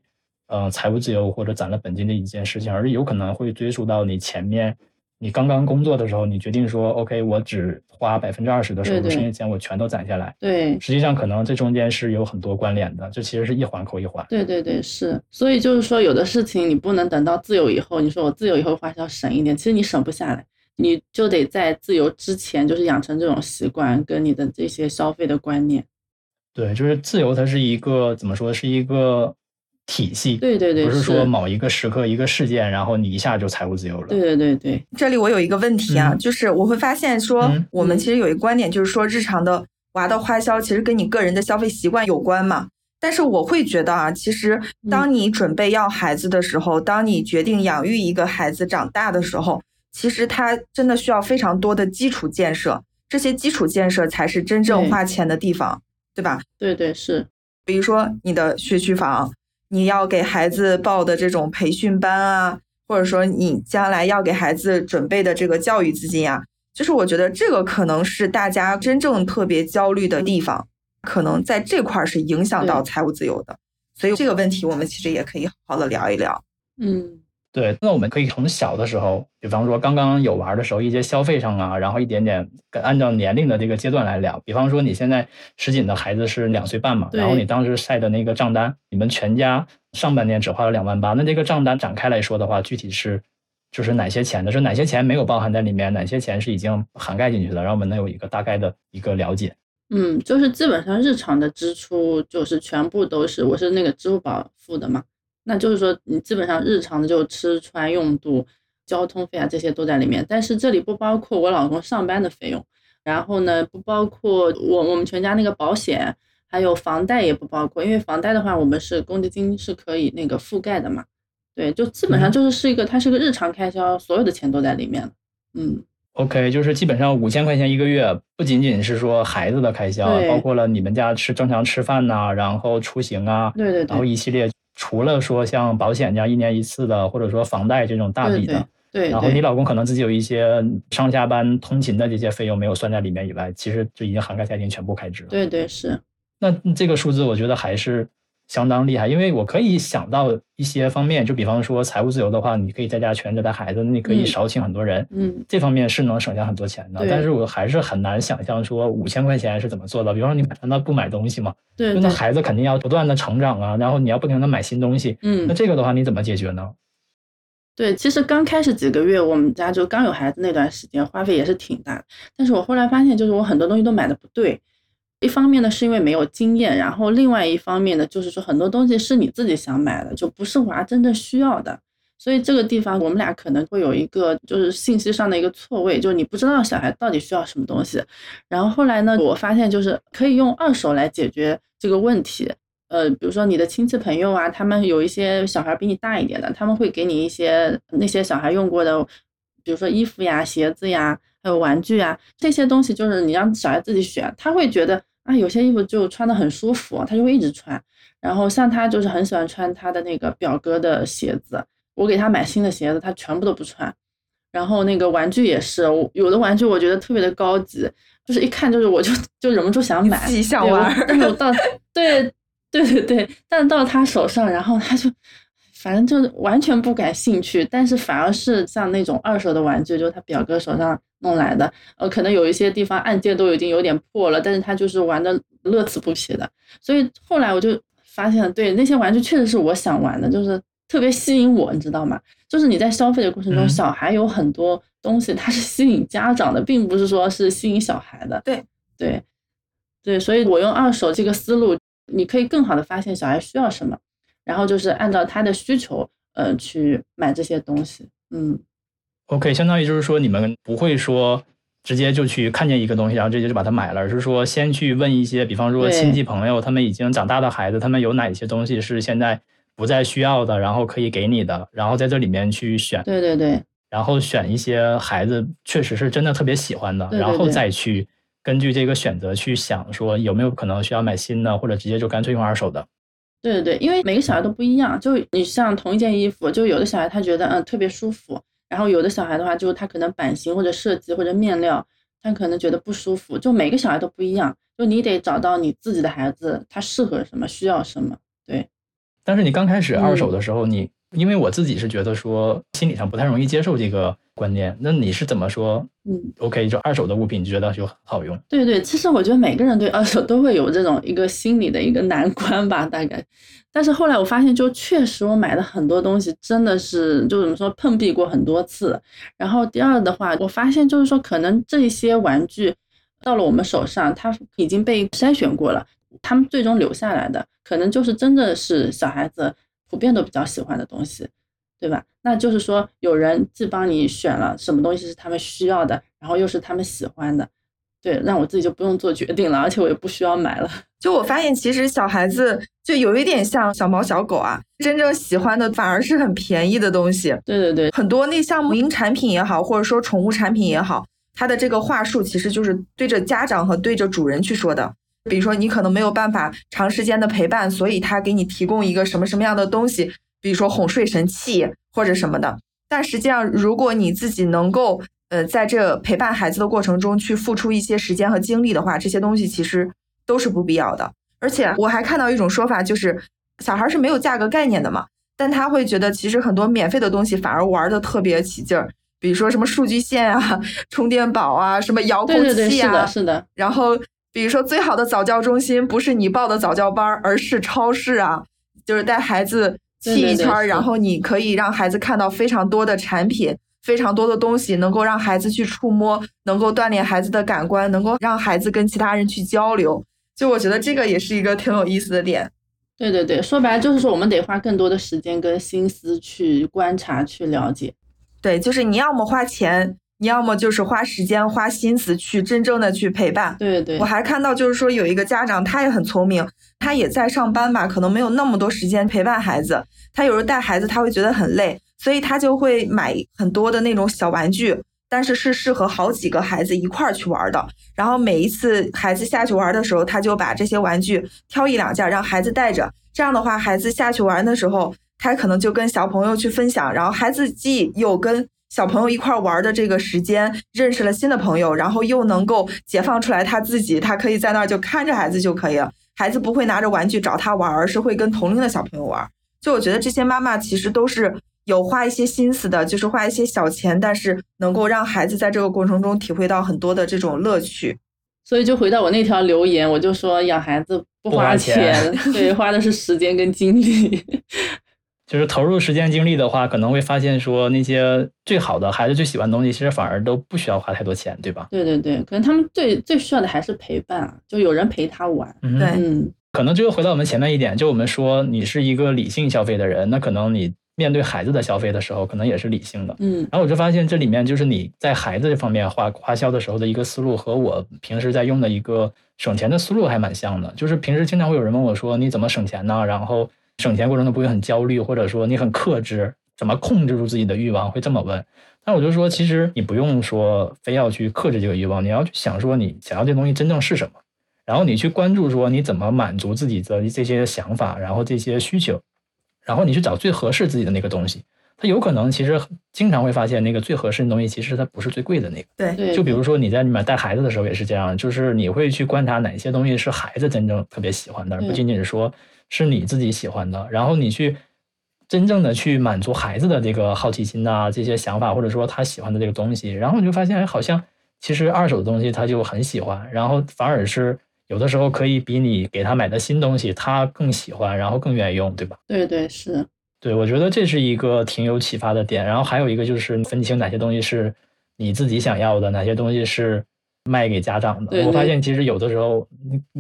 呃，财务自由或者攒了本金的一件事情，而是有可能会追溯到你前面你刚刚工作的时候，你决定说，OK，我只花百分之二十的收入，剩下钱我全都攒下来。对，实际上可能这中间是有很多关联的，这其实是一环扣一环。对对对，是。所以就是说，有的事情你不能等到自由以后，你说我自由以后花销省一点，其实你省不下来。你就得在自由之前，就是养成这种习惯，跟你的这些消费的观念。对，就是自由，它是一个怎么说，是一个体系。对对对，不是说某一个时刻、一个事件，然后你一下就财务自由了。对对对对。这里我有一个问题啊，就是我会发现说，我们其实有一个观点，就是说日常的娃的花销其实跟你个人的消费习惯有关嘛。但是我会觉得啊，其实当你准备要孩子的时候，当你决定养育一个孩子长大的时候。其实他真的需要非常多的基础建设，这些基础建设才是真正花钱的地方，对吧？对对是，比如说你的学区房，你要给孩子报的这种培训班啊，或者说你将来要给孩子准备的这个教育资金啊，就是我觉得这个可能是大家真正特别焦虑的地方，可能在这块儿是影响到财务自由的。所以这个问题我们其实也可以好好的聊一聊。嗯。对，那我们可以从小的时候，比方说刚刚有玩的时候，一些消费上啊，然后一点点按照年龄的这个阶段来聊。比方说你现在石锦的孩子是两岁半嘛，然后你当时晒的那个账单，你们全家上半年只花了两万八，那这个账单展开来说的话，具体是就是哪些钱的？是哪些钱没有包含在里面？哪些钱是已经涵盖进去的？让我们能有一个大概的一个了解。嗯，就是基本上日常的支出就是全部都是我是那个支付宝付的嘛。那就是说，你基本上日常的就吃穿用度、交通费啊这些都在里面，但是这里不包括我老公上班的费用，然后呢不包括我我们全家那个保险，还有房贷也不包括，因为房贷的话我们是公积金是可以那个覆盖的嘛。对，就基本上就是是一个它是个日常开销，所有的钱都在里面了。嗯，OK，就是基本上五千块钱一个月，不仅仅是说孩子的开销，包括了你们家吃正常吃饭呐，然后出行啊，对对对，然后一系列。除了说像保险这样一年一次的，或者说房贷这种大笔的，对，然后你老公可能自己有一些上下班通勤的这些费用没有算在里面以外，其实就已经涵盖家庭全部开支了。对对是。那这个数字我觉得还是。相当厉害，因为我可以想到一些方面，就比方说财务自由的话，你可以在家全职带孩子，你可以少请很多人，嗯，这方面是能省下很多钱的。但是我还是很难想象说五千块钱是怎么做到。比方说你难道不买东西吗？对，那孩子肯定要不断的成长啊，然后你要不停的买新东西，嗯，那这个的话你怎么解决呢？对，其实刚开始几个月，我们家就刚有孩子那段时间，花费也是挺大的。但是我后来发现，就是我很多东西都买的不对。一方面呢，是因为没有经验，然后另外一方面呢，就是说很多东西是你自己想买的，就不是娃真正需要的。所以这个地方我们俩可能会有一个就是信息上的一个错位，就是你不知道小孩到底需要什么东西。然后后来呢，我发现就是可以用二手来解决这个问题。呃，比如说你的亲戚朋友啊，他们有一些小孩比你大一点的，他们会给你一些那些小孩用过的，比如说衣服呀、鞋子呀，还有玩具啊这些东西，就是你让小孩自己选，他会觉得。啊，有些衣服就穿的很舒服，他就会一直穿。然后像他就是很喜欢穿他的那个表哥的鞋子，我给他买新的鞋子，他全部都不穿。然后那个玩具也是，有的玩具我觉得特别的高级，就是一看就是我就就忍不住想买，自己想玩。<laughs> 但是我到对对对对，但到他手上，然后他就。反正就是完全不感兴趣，但是反而是像那种二手的玩具，就是他表哥手上弄来的，呃，可能有一些地方按键都已经有点破了，但是他就是玩的乐此不疲的。所以后来我就发现了，对那些玩具确实是我想玩的，就是特别吸引我，你知道吗？就是你在消费的过程中，小孩有很多东西，它是吸引家长的，并不是说是吸引小孩的。对对对，所以我用二手这个思路，你可以更好的发现小孩需要什么。然后就是按照他的需求，呃，去买这些东西。嗯，OK，相当于就是说，你们不会说直接就去看见一个东西，然后直接就把它买了，而是说先去问一些，比方说亲戚朋友，他们已经长大的孩子，他们有哪些东西是现在不再需要的，然后可以给你的，然后在这里面去选。对对对。然后选一些孩子确实是真的特别喜欢的，然后再去根据这个选择去想说有没有可能需要买新的，或者直接就干脆用二手的。对对对，因为每个小孩都不一样，就你像同一件衣服，就有的小孩他觉得嗯特别舒服，然后有的小孩的话，就他可能版型或者设计或者面料，他可能觉得不舒服，就每个小孩都不一样，就你得找到你自己的孩子他适合什么，需要什么。对。但是你刚开始二手的时候，你因为我自己是觉得说心理上不太容易接受这个。观念，那你是怎么说？嗯，OK，就二手的物品，你觉得就很好用？对对，其实我觉得每个人对二手都会有这种一个心理的一个难关吧，大概。但是后来我发现，就确实我买的很多东西真的是就怎么说碰壁过很多次。然后第二的话，我发现就是说，可能这些玩具到了我们手上，它已经被筛选过了，他们最终留下来的，可能就是真的是小孩子普遍都比较喜欢的东西。对吧？那就是说，有人既帮你选了什么东西是他们需要的，然后又是他们喜欢的，对，让我自己就不用做决定了，而且我也不需要买了。<laughs> 就我发现，其实小孩子就有一点像小猫小狗啊，真正喜欢的反而是很便宜的东西。对对对，很多那像母婴产品也好，或者说宠物产品也好，它的这个话术其实就是对着家长和对着主人去说的。比如说你可能没有办法长时间的陪伴，所以他给你提供一个什么什么样的东西，比如说哄睡神器或者什么的。但实际上，如果你自己能够呃在这陪伴孩子的过程中去付出一些时间和精力的话，这些东西其实都是不必要的。而且我还看到一种说法，就是小孩是没有价格概念的嘛，但他会觉得其实很多免费的东西反而玩的特别起劲儿。比如说什么数据线啊、充电宝啊、什么遥控器啊，是的，是的。然后比如说最好的早教中心不是你报的早教班，而是超市啊，就是带孩子去一圈，然后你可以让孩子看到非常多的产品、非常多的东西，能够让孩子去触摸，能够锻炼孩子的感官，能够让孩子跟其他人去交流。就我觉得这个也是一个挺有意思的点。对对对，说白了就是说我们得花更多的时间跟心思去观察、去了解。对，就是你要么花钱，你要么就是花时间、花心思去真正的去陪伴。对对，我还看到就是说有一个家长，他也很聪明，他也在上班吧，可能没有那么多时间陪伴孩子。他有时候带孩子他会觉得很累，所以他就会买很多的那种小玩具，但是是适合好几个孩子一块儿去玩的。然后每一次孩子下去玩的时候，他就把这些玩具挑一两件让孩子带着。这样的话，孩子下去玩的时候。他可能就跟小朋友去分享，然后孩子既有跟小朋友一块玩的这个时间，认识了新的朋友，然后又能够解放出来他自己，他可以在那儿就看着孩子就可以了。孩子不会拿着玩具找他玩，而是会跟同龄的小朋友玩。就我觉得这些妈妈其实都是有花一些心思的，就是花一些小钱，但是能够让孩子在这个过程中体会到很多的这种乐趣。所以就回到我那条留言，我就说养孩子不花钱，<laughs> 对，花的是时间跟精力。就是投入时间精力的话，可能会发现说那些最好的孩子最喜欢的东西，其实反而都不需要花太多钱，对吧？对对对，可能他们最最需要的还是陪伴，就有人陪他玩。对，嗯，可能就回到我们前面一点，就我们说你是一个理性消费的人，那可能你面对孩子的消费的时候，可能也是理性的。嗯，然后我就发现这里面就是你在孩子这方面花花销的时候的一个思路，和我平时在用的一个省钱的思路还蛮像的。就是平时经常会有人问我说你怎么省钱呢？然后。省钱过程中不会很焦虑，或者说你很克制，怎么控制住自己的欲望？会这么问。但我就说，其实你不用说非要去克制这个欲望，你要去想说你想要这东西真正是什么，然后你去关注说你怎么满足自己的这些想法，然后这些需求，然后你去找最合适自己的那个东西。它有可能其实经常会发现那个最合适的东西，其实它不是最贵的那个。对，就比如说你在里面带孩子的时候也是这样，就是你会去观察哪些东西是孩子真正特别喜欢的，而不仅仅是说。是你自己喜欢的，然后你去真正的去满足孩子的这个好奇心呐，这些想法，或者说他喜欢的这个东西，然后你就发现，哎，好像其实二手的东西他就很喜欢，然后反而是有的时候可以比你给他买的新东西他更喜欢，然后更愿意用，对吧？对对是，对我觉得这是一个挺有启发的点。然后还有一个就是分清哪些东西是你自己想要的，哪些东西是。卖给家长的，我发现其实有的时候，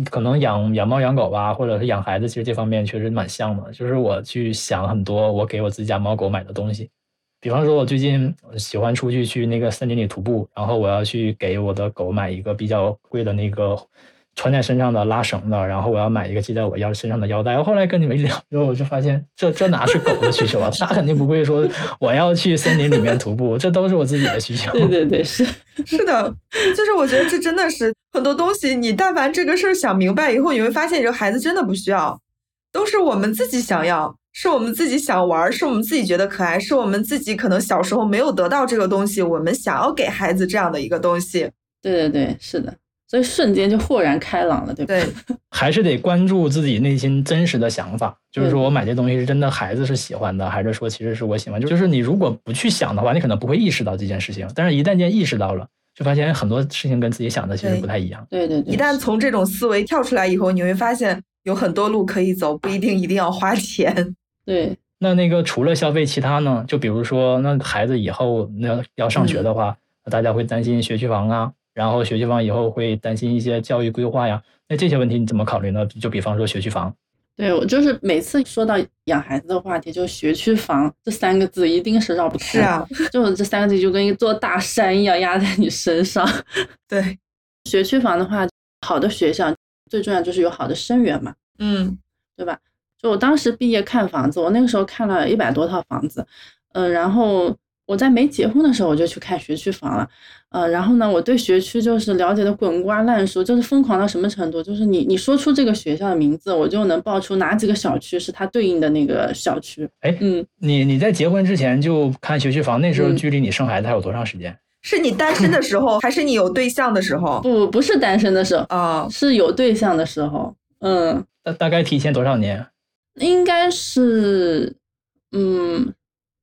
可能养养猫养狗吧，或者是养孩子，其实这方面确实蛮像的。就是我去想很多我给我自己家猫狗买的东西，比方说，我最近喜欢出去去那个森林里徒步，然后我要去给我的狗买一个比较贵的那个。穿在身上的拉绳的，然后我要买一个系在我腰身上的腰带。我后来跟你们一聊之后，我就发现这这哪是狗的需求啊？它肯定不会说我要去森林里面徒步，这都是我自己的需求。<laughs> 对对对，是是的，就是我觉得这真的是很多东西，你但凡这个事儿想明白以后，你会发现这个孩子真的不需要，都是我们自己想要，是我们自己想玩，是我们自己觉得可爱，是我们自己可能小时候没有得到这个东西，我们想要给孩子这样的一个东西。对对对，是的。所以瞬间就豁然开朗了，对不对？<laughs> 还是得关注自己内心真实的想法，就是说我买这东西是真的孩子是喜欢的，还是说其实是我喜欢？就是你如果不去想的话，你可能不会意识到这件事情。但是一旦间意识到了，就发现很多事情跟自己想的其实不太一样。对对对。一旦从这种思维跳出来以后，你会发现有很多路可以走，不一定一定要花钱。<laughs> 对。那那个除了消费，其他呢？就比如说，那孩子以后那要上学的话，大家会担心学区房啊。然后学区房以后会担心一些教育规划呀，那这些问题你怎么考虑呢？就比方说学区房，对我就是每次说到养孩子的话题，就学区房这三个字一定是绕不开。是啊，就这三个字就跟一座大山一样压在你身上。<laughs> 对，学区房的话，好的学校最重要就是有好的生源嘛，嗯，对吧？就我当时毕业看房子，我那个时候看了一百多套房子，嗯，然后。我在没结婚的时候我就去看学区房了，呃，然后呢，我对学区就是了解的滚瓜烂熟，就是疯狂到什么程度，就是你你说出这个学校的名字，我就能报出哪几个小区是它对应的那个小区。哎，嗯，你你在结婚之前就看学区房，那时候嗯距离你生孩子还有多长时间？是你单身的时候，还是你有对象的时候？不不是单身的时候，啊、是有对象的时候，嗯，大大概提前多少年？应该是嗯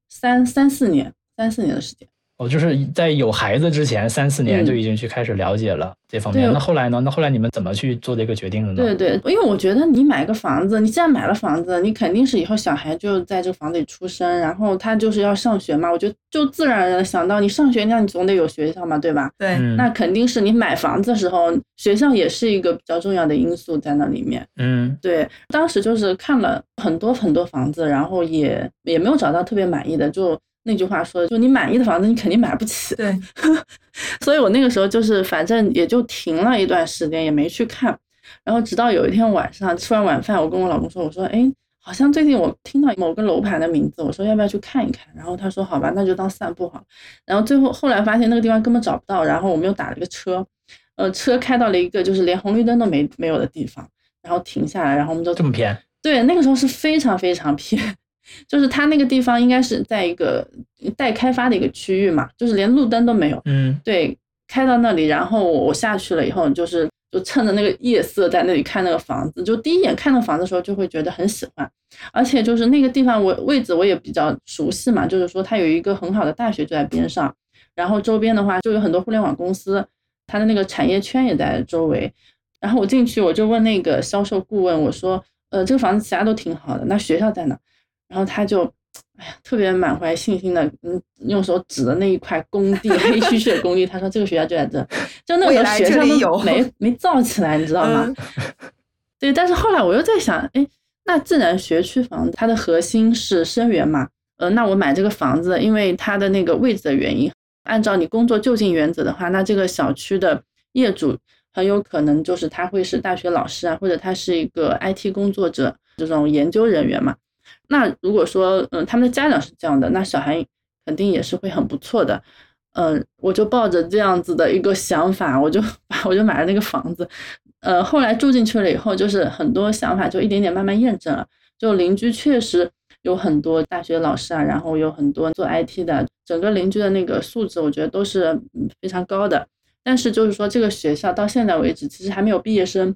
三三四年，三四年的时间。哦，就是在有孩子之前三四年嗯就已经去开始了解了这方面。对那后来呢？那后来你们怎么去做这个决定的呢？对对，因为我觉得你买个房子，你既然买了房子，你肯定是以后小孩就在这个房子里出生，然后他就是要上学嘛。我觉得就自然而然想到你上学，那你总得有学校嘛，对吧？对，嗯，那肯定是你买房子的时候，学校也是一个比较重要的因素在那里面。嗯对，当时就是看了很多很多房子，然后也也没有找到特别满意的，就那句话说，就你满意的房子，你肯定买不起。对，<laughs> 所以我那个时候就是反正也就停了一段时间，也没去看。然后直到有一天晚上吃完晚饭，我跟我老公说，我说，哎，好像最近我听到某个楼盘的名字，我说要不要去看一看？然后他说好吧，那就当散步好了。然后最后后来发现那个地方根本找不到，然后我们又打了个车，呃，车开到了一个就是连红绿灯都没没有的地方，然后停下来，然后我们就这么偏？对，那个时候是非常非常偏，就是它那个地方应该是在一个待开发的一个区域嘛，就是连路灯都没有。嗯对，开到那里，然后我下去了以后，就是就趁着那个夜色在那里看那个房子，就第一眼看那个房子的时候就会觉得很喜欢，而且就是那个地方我位置我也比较熟悉嘛，就是说它有一个很好的大学就在边上，然后周边的话就有很多互联网公司，它的那个产业圈也在周围。然后我进去我就问那个销售顾问，我说，呃，这个房子其他都挺好的，那学校在哪？然后他就，哎呀，特别满怀信心的，嗯，用手指着那一块工地，黑黢黢的工地，他说这个学校就在这，就那个时候学校没没造起来，你知道吗？嗯 <laughs> 对，但是后来我又在想，哎，那自然学区房它的核心是生源嘛，呃，那我买这个房子，因为它的那个位置的原因，按照你工作就近原则的话，那这个小区的业主很有可能就是他会是大学老师啊，或者他是一个 IT 工作者这种研究人员嘛。那如果说，嗯，他们的家长是这样的，那小孩肯定也是会很不错的。嗯，我就抱着这样子的一个想法，我就我就买了那个房子。呃，后来住进去了以后，就是很多想法就一点点慢慢验证了。就邻居确实有很多大学老师啊，然后有很多做 IT 的，整个邻居的那个素质，我觉得都是非常高的。但是就是说，这个学校到现在为止，其实还没有毕业生。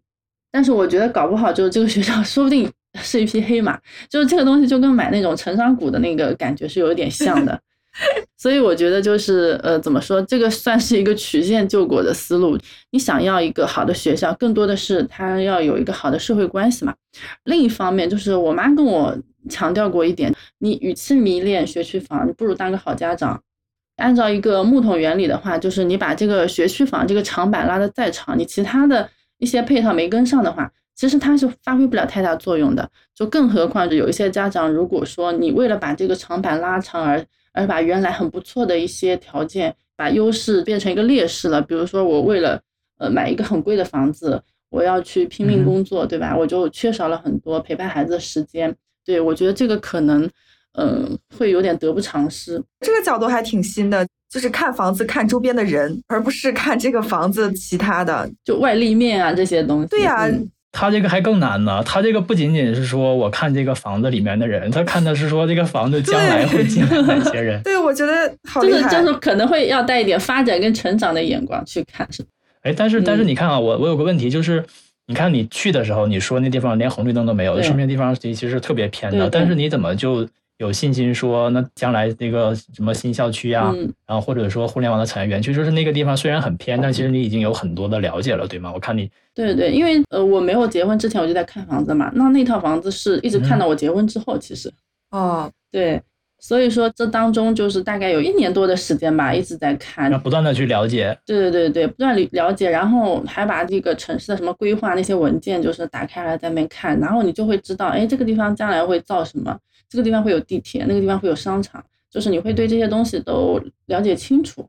但是我觉得搞不好，就是这个学校说不定 <laughs> 是一匹黑马。就是这个东西就跟买那种成长股的那个感觉是有点像的。<laughs> 所以我觉得就是呃，怎么说，这个算是一个曲线救国的思路。你想要一个好的学校，更多的是它要有一个好的社会关系嘛。另一方面，就是我妈跟我强调过一点，你与其迷恋学区房，你不如当个好家长。按照一个木桶原理的话，就是你把这个学区房这个长板拉得再长，你其他的一些配套没跟上的话，其实它是发挥不了太大作用的。就更何况有一些家长，如果说你为了把这个长板拉长而而把原来很不错的一些条件，把优势变成一个劣势了。比如说，我为了呃买一个很贵的房子，我要去拼命工作，对吧？我就缺少了很多陪伴孩子的时间。对我觉得这个可能，嗯、会有点得不偿失。这个角度还挺新的，就是看房子看周边的人，而不是看这个房子其他的。就外立面啊这些东西。对呀嗯他这个还更难呢，他这个不仅仅是说我看这个房子里面的人，他看的是说这个房子将来会进来哪些人。<laughs> 对，我觉得好就是厉害。就是可能会要带一点发展跟成长的眼光去看，是吧哎，但是但是嗯你看啊，我我有个问题就是，你看你去的时候，你说那地方连红绿灯都没有，对说明地方其实是特别偏的。但是你怎么就有信心说，那将来那个什么新校区啊，嗯。然后或者说互联网的产业园区，就是那个地方虽然很偏，但其实你已经有很多的了解了，对吗？我看你对对，因为呃我没有结婚之前我就在看房子嘛，那那套房子是一直看到我结婚之后，其实。哦，对，所以说这当中就是大概有一年多的时间吧，一直在看。要，不断的去了解，对对对对，不断了了解，然后还把这个城市的什么规划那些文件就是打开来在那边看，然后你就会知道，哎，这个地方将来会造什么，这个地方会有地铁，那个地方会有商场，就是你会对这些东西都了解清楚，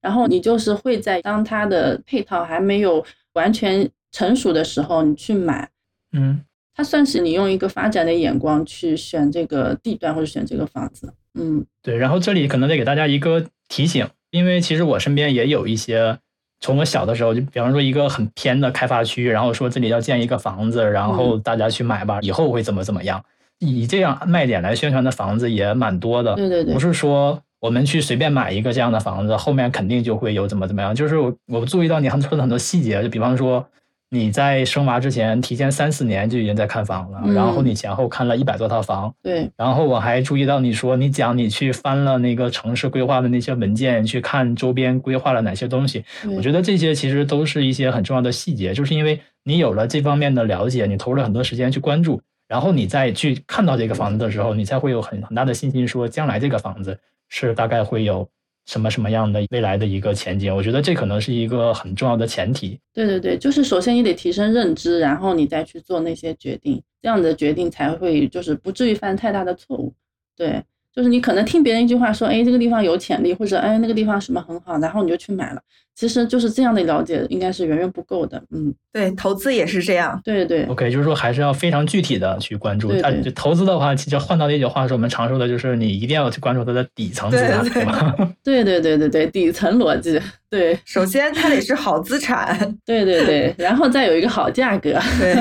然后你就是会在当它的配套还没有完全成熟的时候，你去买，嗯。它算是你用一个发展的眼光去选这个地段或者选这个房子。嗯，对。然后这里可能得给大家一个提醒，因为其实我身边也有一些，从我小的时候就，比方说一个很偏的开发区，然后说这里要建一个房子，然后大家去买吧，以后会怎么怎么样，以这样卖点来宣传的房子也蛮多的。对对对，不是说。我们去随便买一个这样的房子，后面肯定就会有怎么怎么样。就是我我注意到你很说的很多细节，就比方说你在生娃之前提前三四年就已经在看房了，然后你前后看了一百多套房。对。然后我还注意到你说你讲你去翻了那个城市规划的那些文件，去看周边规划了哪些东西。我觉得这些其实都是一些很重要的细节，就是因为你有了这方面的了解，你投入了很多时间去关注，然后你再去看到这个房子的时候，你才会有很很大的信心说将来这个房子。是大概会有什么什么样的未来的一个前景？我觉得这可能是一个很重要的前提。对对对，就是首先你得提升认知，然后你再去做那些决定，这样的决定才会就是不至于犯太大的错误。对。就是你可能听别人一句话说，哎，这个地方有潜力，或者哎，那个地方什么很好，然后你就去买了。其实就是这样的了解应该是远远不够的。嗯，对，投资也是这样。对对。OK，就是说还是要非常具体的去关注。对对。投资的话，其实换到那句话说我们常说的，就是你一定要去关注它的底层资产，对吧？<laughs> 对对对对对，底层逻辑。对，首先它得是好资产。对对对，<laughs> 然后再有一个好价格。对，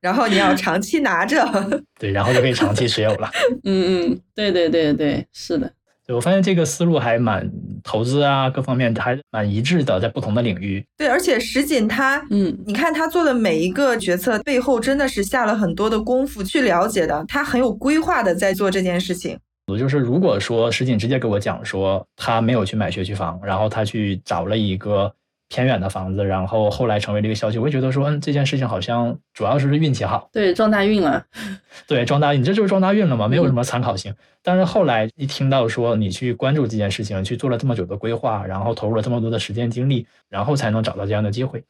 然后你要长期拿着。<laughs> 对，然后就可以长期持有了。嗯嗯，对对对对，是的。对，我发现这个思路还蛮投资啊，各方面还蛮一致的，在不同的领域。对，而且石锦他，嗯，你看他做的每一个决策背后，真的是下了很多的功夫去了解的，他很有规划的在做这件事情。我就是如果说石锦直接给我讲说他没有去买学区房，然后他去找了一个。偏远的房子，然后后来成为了一个消息，我也觉得说，嗯，这件事情好像主要是运气好，对，撞大运了，<laughs> 对，撞大运，这就是撞大运了嘛，没有什么参考性。但是后来一听到说你去关注这件事情，去做了这么久的规划，然后投入了这么多的时间精力，然后才能找到这样的机会。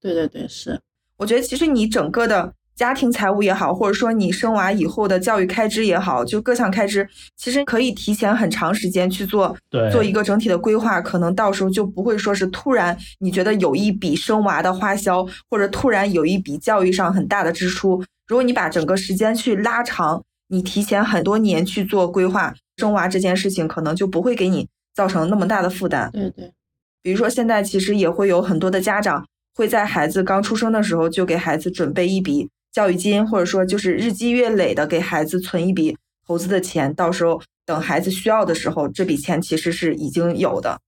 对对对，是，我觉得其实你整个的。家庭财务也好，或者说你生娃以后的教育开支也好，就各项开支，其实可以提前很长时间去做，做一个整体的规划，可能到时候就不会说是突然你觉得有一笔生娃的花销，或者突然有一笔教育上很大的支出。如果你把整个时间去拉长，你提前很多年去做规划，生娃这件事情可能就不会给你造成那么大的负担。对对，比如说现在其实也会有很多的家长会在孩子刚出生的时候就给孩子准备一笔。教育金，或者说就是日积月累的给孩子存一笔投资的钱，到时候等孩子需要的时候，这笔钱其实是已经有的。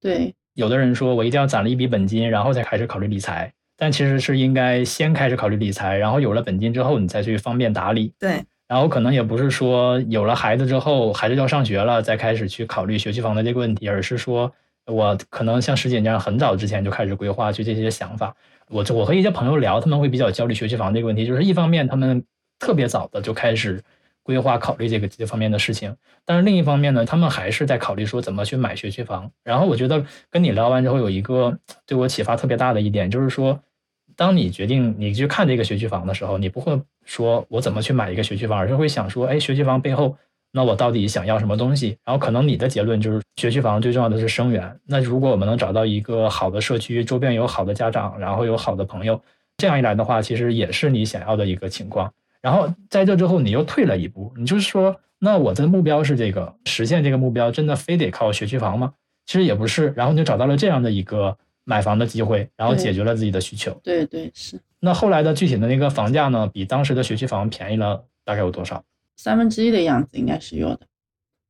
对，有的人说我一定要攒了一笔本金，然后再开始考虑理财，但其实是应该先开始考虑理财，然后有了本金之后，你再去方便打理。对，然后可能也不是说有了孩子之后，孩子要上学了，再开始去考虑学区房的这个问题，而是说我可能像石姐这样，很早之前就开始规划去这些想法。我我和一些朋友聊，他们会比较焦虑学区房这个问题，就是一方面他们特别早的就开始规划考虑这个这方面的事情，但是另一方面呢，他们还是在考虑说怎么去买学区房。然后我觉得跟你聊完之后，有一个对我启发特别大的一点，就是说，当你决定你去看这个学区房的时候，你不会说我怎么去买一个学区房，而是会想说，哎，学区房背后。那我到底想要什么东西？然后可能你的结论就是学区房最重要的是生源。那如果我们能找到一个好的社区，周边有好的家长，然后有好的朋友，这样一来的话，其实也是你想要的一个情况。然后在这之后，你又退了一步，你就是说，那我的目标是这个，实现这个目标真的非得靠学区房吗？其实也不是。然后你就找到了这样的一个买房的机会，然后解决了自己的需求。对对是。那后来的具体的那个房价呢，比当时的学区房便宜了大概有多少？三分之一的样子应该是有的，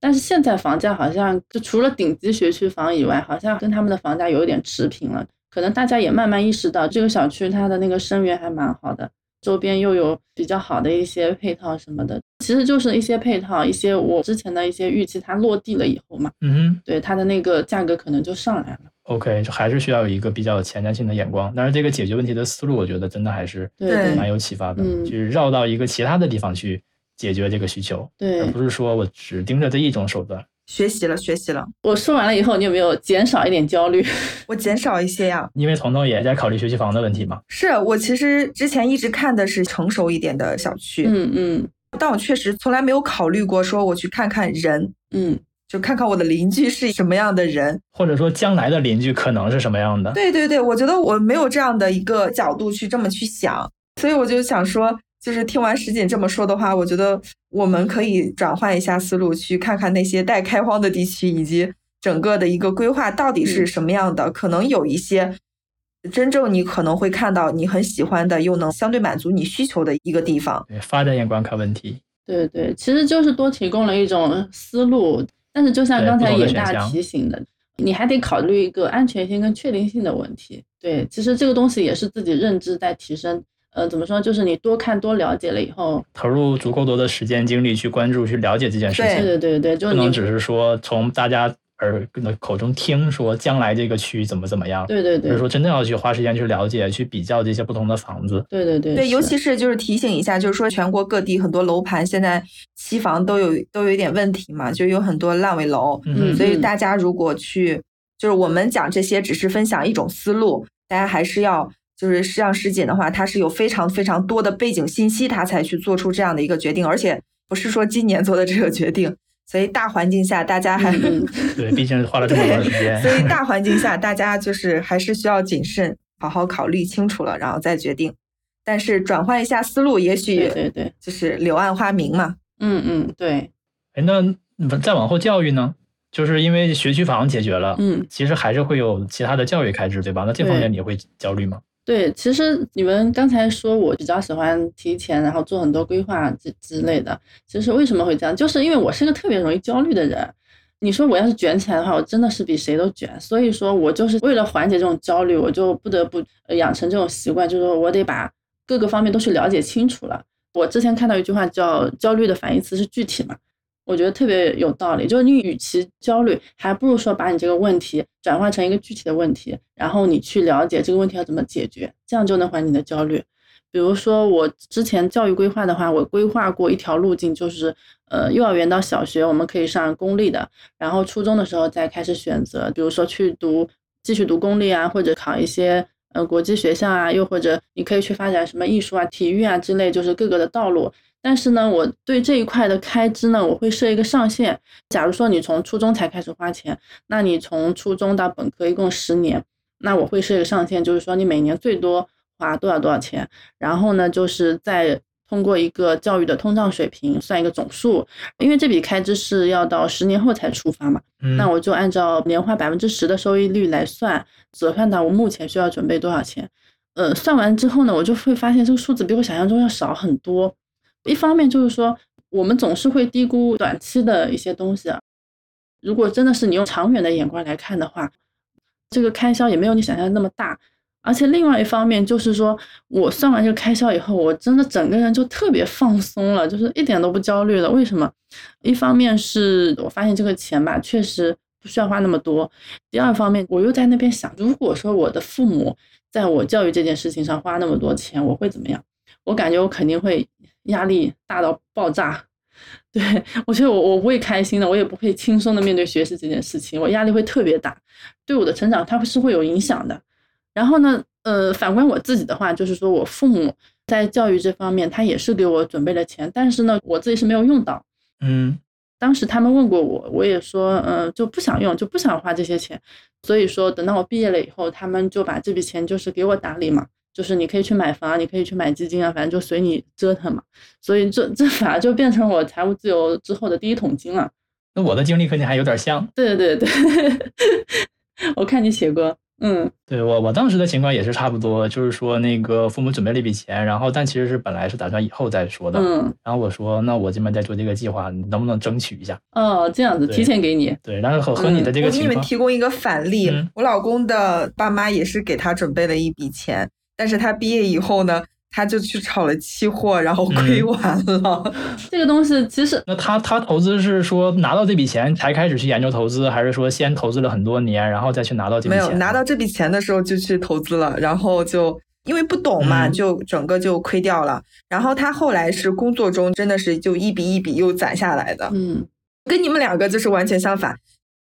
但是现在房价好像就除了顶级学区房以外，好像跟他们的房价有一点持平了。可能大家也慢慢意识到，这个小区它的那个生源还蛮好的，周边又有比较好的一些配套什么的，其实就是一些配套，一些我之前的一些预期，它落地了以后嘛，嗯哼，对它的那个价格可能就上来了。OK，就还是需要有一个比较前瞻性的眼光，但是这个解决问题的思路，我觉得真的还是对蛮有启发的，就是绕到一个其他的地方去。解决这个需求，对，而不是说我只盯着这一种手段。学习了，学习了。我说完了以后，你有没有减少一点焦虑？<laughs> <laughs> 我减少一些呀，因为彤彤也在考虑学区房的问题嘛。是我其实之前一直看的是成熟一点的小区，嗯嗯，但我确实从来没有考虑过说我去看看人，嗯，就看看我的邻居是什么样的人，或者说将来的邻居可能是什么样的。对对对，我觉得我没有这样的一个角度去这么去想，所以我就想说。就是听完石锦这么说的话，我觉得我们可以转换一下思路，去看看那些待开荒的地区，以及整个的一个规划到底是什么样的。可能有一些真正你可能会看到你很喜欢的，又能相对满足你需求的一个地方。对，发展眼光看问题。对对，其实就是多提供了一种思路，但是就像刚才野大提醒的，你还得考虑一个安全性跟确定性的问题。对，其实这个东西也是自己认知在提升。呃，怎么说？就是你多看多了解了以后，投入足够多的时间精力去关注、去了解这件事情。对对对对，就不能只是说从大家耳口中听说将来这个区怎么怎么样。对对对，而是说真正要去花时间去了解、去比较这些不同的房子。对对对对，尤其是就是提醒一下，就是说全国各地很多楼盘现在期房都有都有一点问题嘛，就有很多烂尾楼。嗯，所以大家如果去，就是我们讲这些只是分享一种思路，大家还是要。就是像石锦的话，他是有非常非常多的背景信息，他才去做出这样的一个决定，而且不是说今年做的这个决定。所以大环境下，大家还 <laughs> 对，毕竟花了这么长时间。所以大环境下，大家就是还是需要谨慎，好好考虑清楚了，然后再决定。但是转换一下思路，也许对对，就是柳暗花明嘛。嗯嗯，对。哎，那再往后教育呢？就是因为学区房解决了，嗯，其实还是会有其他的教育开支，对吧？那这方面你会焦虑吗？对，其实你们刚才说我比较喜欢提前，然后做很多规划之之类的。其实为什么会这样，就是因为我是个特别容易焦虑的人。你说我要是卷起来的话，我真的是比谁都卷。所以说我就是为了缓解这种焦虑，我就不得不养成这种习惯，就是说我得把各个方面都去了解清楚了。我之前看到一句话叫“焦虑的反义词是具体”嘛。我觉得特别有道理，就是你与其焦虑，还不如说把你这个问题转化成一个具体的问题，然后你去了解这个问题要怎么解决，这样就能缓解你的焦虑。比如说我之前教育规划的话，我规划过一条路径，就是呃幼儿园到小学我们可以上公立的，然后初中的时候再开始选择，比如说去读继续读公立啊，或者考一些呃国际学校啊，又或者你可以去发展什么艺术啊、体育啊之类，就是各个的道路。但是呢，我对这一块的开支呢，我会设一个上限。假如说你从初中才开始花钱，那你从初中到本科一共十年，那我会设一个上限，就是说你每年最多花多少多少钱。然后呢，就是再通过一个教育的通胀水平算一个总数，因为这笔开支是要到十年后才触发嘛。那我就按照年化百分之十的收益率来算，折算到我目前需要准备多少钱。呃，算完之后呢，我就会发现这个数字比我想象中要少很多。一方面就是说，我们总是会低估短期的一些东西。如果真的是你用长远的眼光来看的话，这个开销也没有你想象的那么大。而且另外一方面就是说，我算完这个开销以后，我真的整个人就特别放松了，就是一点都不焦虑了。为什么？一方面是我发现这个钱吧，确实不需要花那么多。第二方面，我又在那边想，如果说我的父母在我教育这件事情上花那么多钱，我会怎么样？我感觉我肯定会。压力大到爆炸，<laughs> 对我觉得我我不会开心的，我也不会轻松的面对学习这件事情，我压力会特别大，对我的成长它是会有影响的。然后呢，呃，反观我自己的话，就是说我父母在教育这方面，他也是给我准备了钱，但是呢，我自己是没有用到。嗯，当时他们问过我，我也说，嗯，就不想用，就不想花这些钱。所以说，等到我毕业了以后，他们就把这笔钱就是给我打理嘛。就是你可以去买房，你可以去买基金啊，反正就随你折腾嘛。所以这这反而就变成我财务自由之后的第一桶金了。那我的经历和你还有点像。对对对，<laughs> 我看你写过，嗯，对我我当时的情况也是差不多，就是说那个父母准备了一笔钱，然后但其实是本来是打算以后再说的，嗯，然后我说那我这边在做这个计划，你能不能争取一下？哦，这样子提前给你。对，然后和和你的这个情况，我给你们提供一个反例，我老公的爸妈也是给他准备了一笔钱。但是他毕业以后呢，他就去炒了期货，然后亏完了。<laughs> 这个东西其实，那他他投资是说拿到这笔钱才开始去研究投资，还是说先投资了很多年，然后再去拿到这笔钱？没有拿到这笔钱的时候就去投资了，然后就因为不懂嘛，就整个就亏掉了。然后他后来是工作中真的是就一笔一笔又攒下来的。嗯，跟你们两个就是完全相反。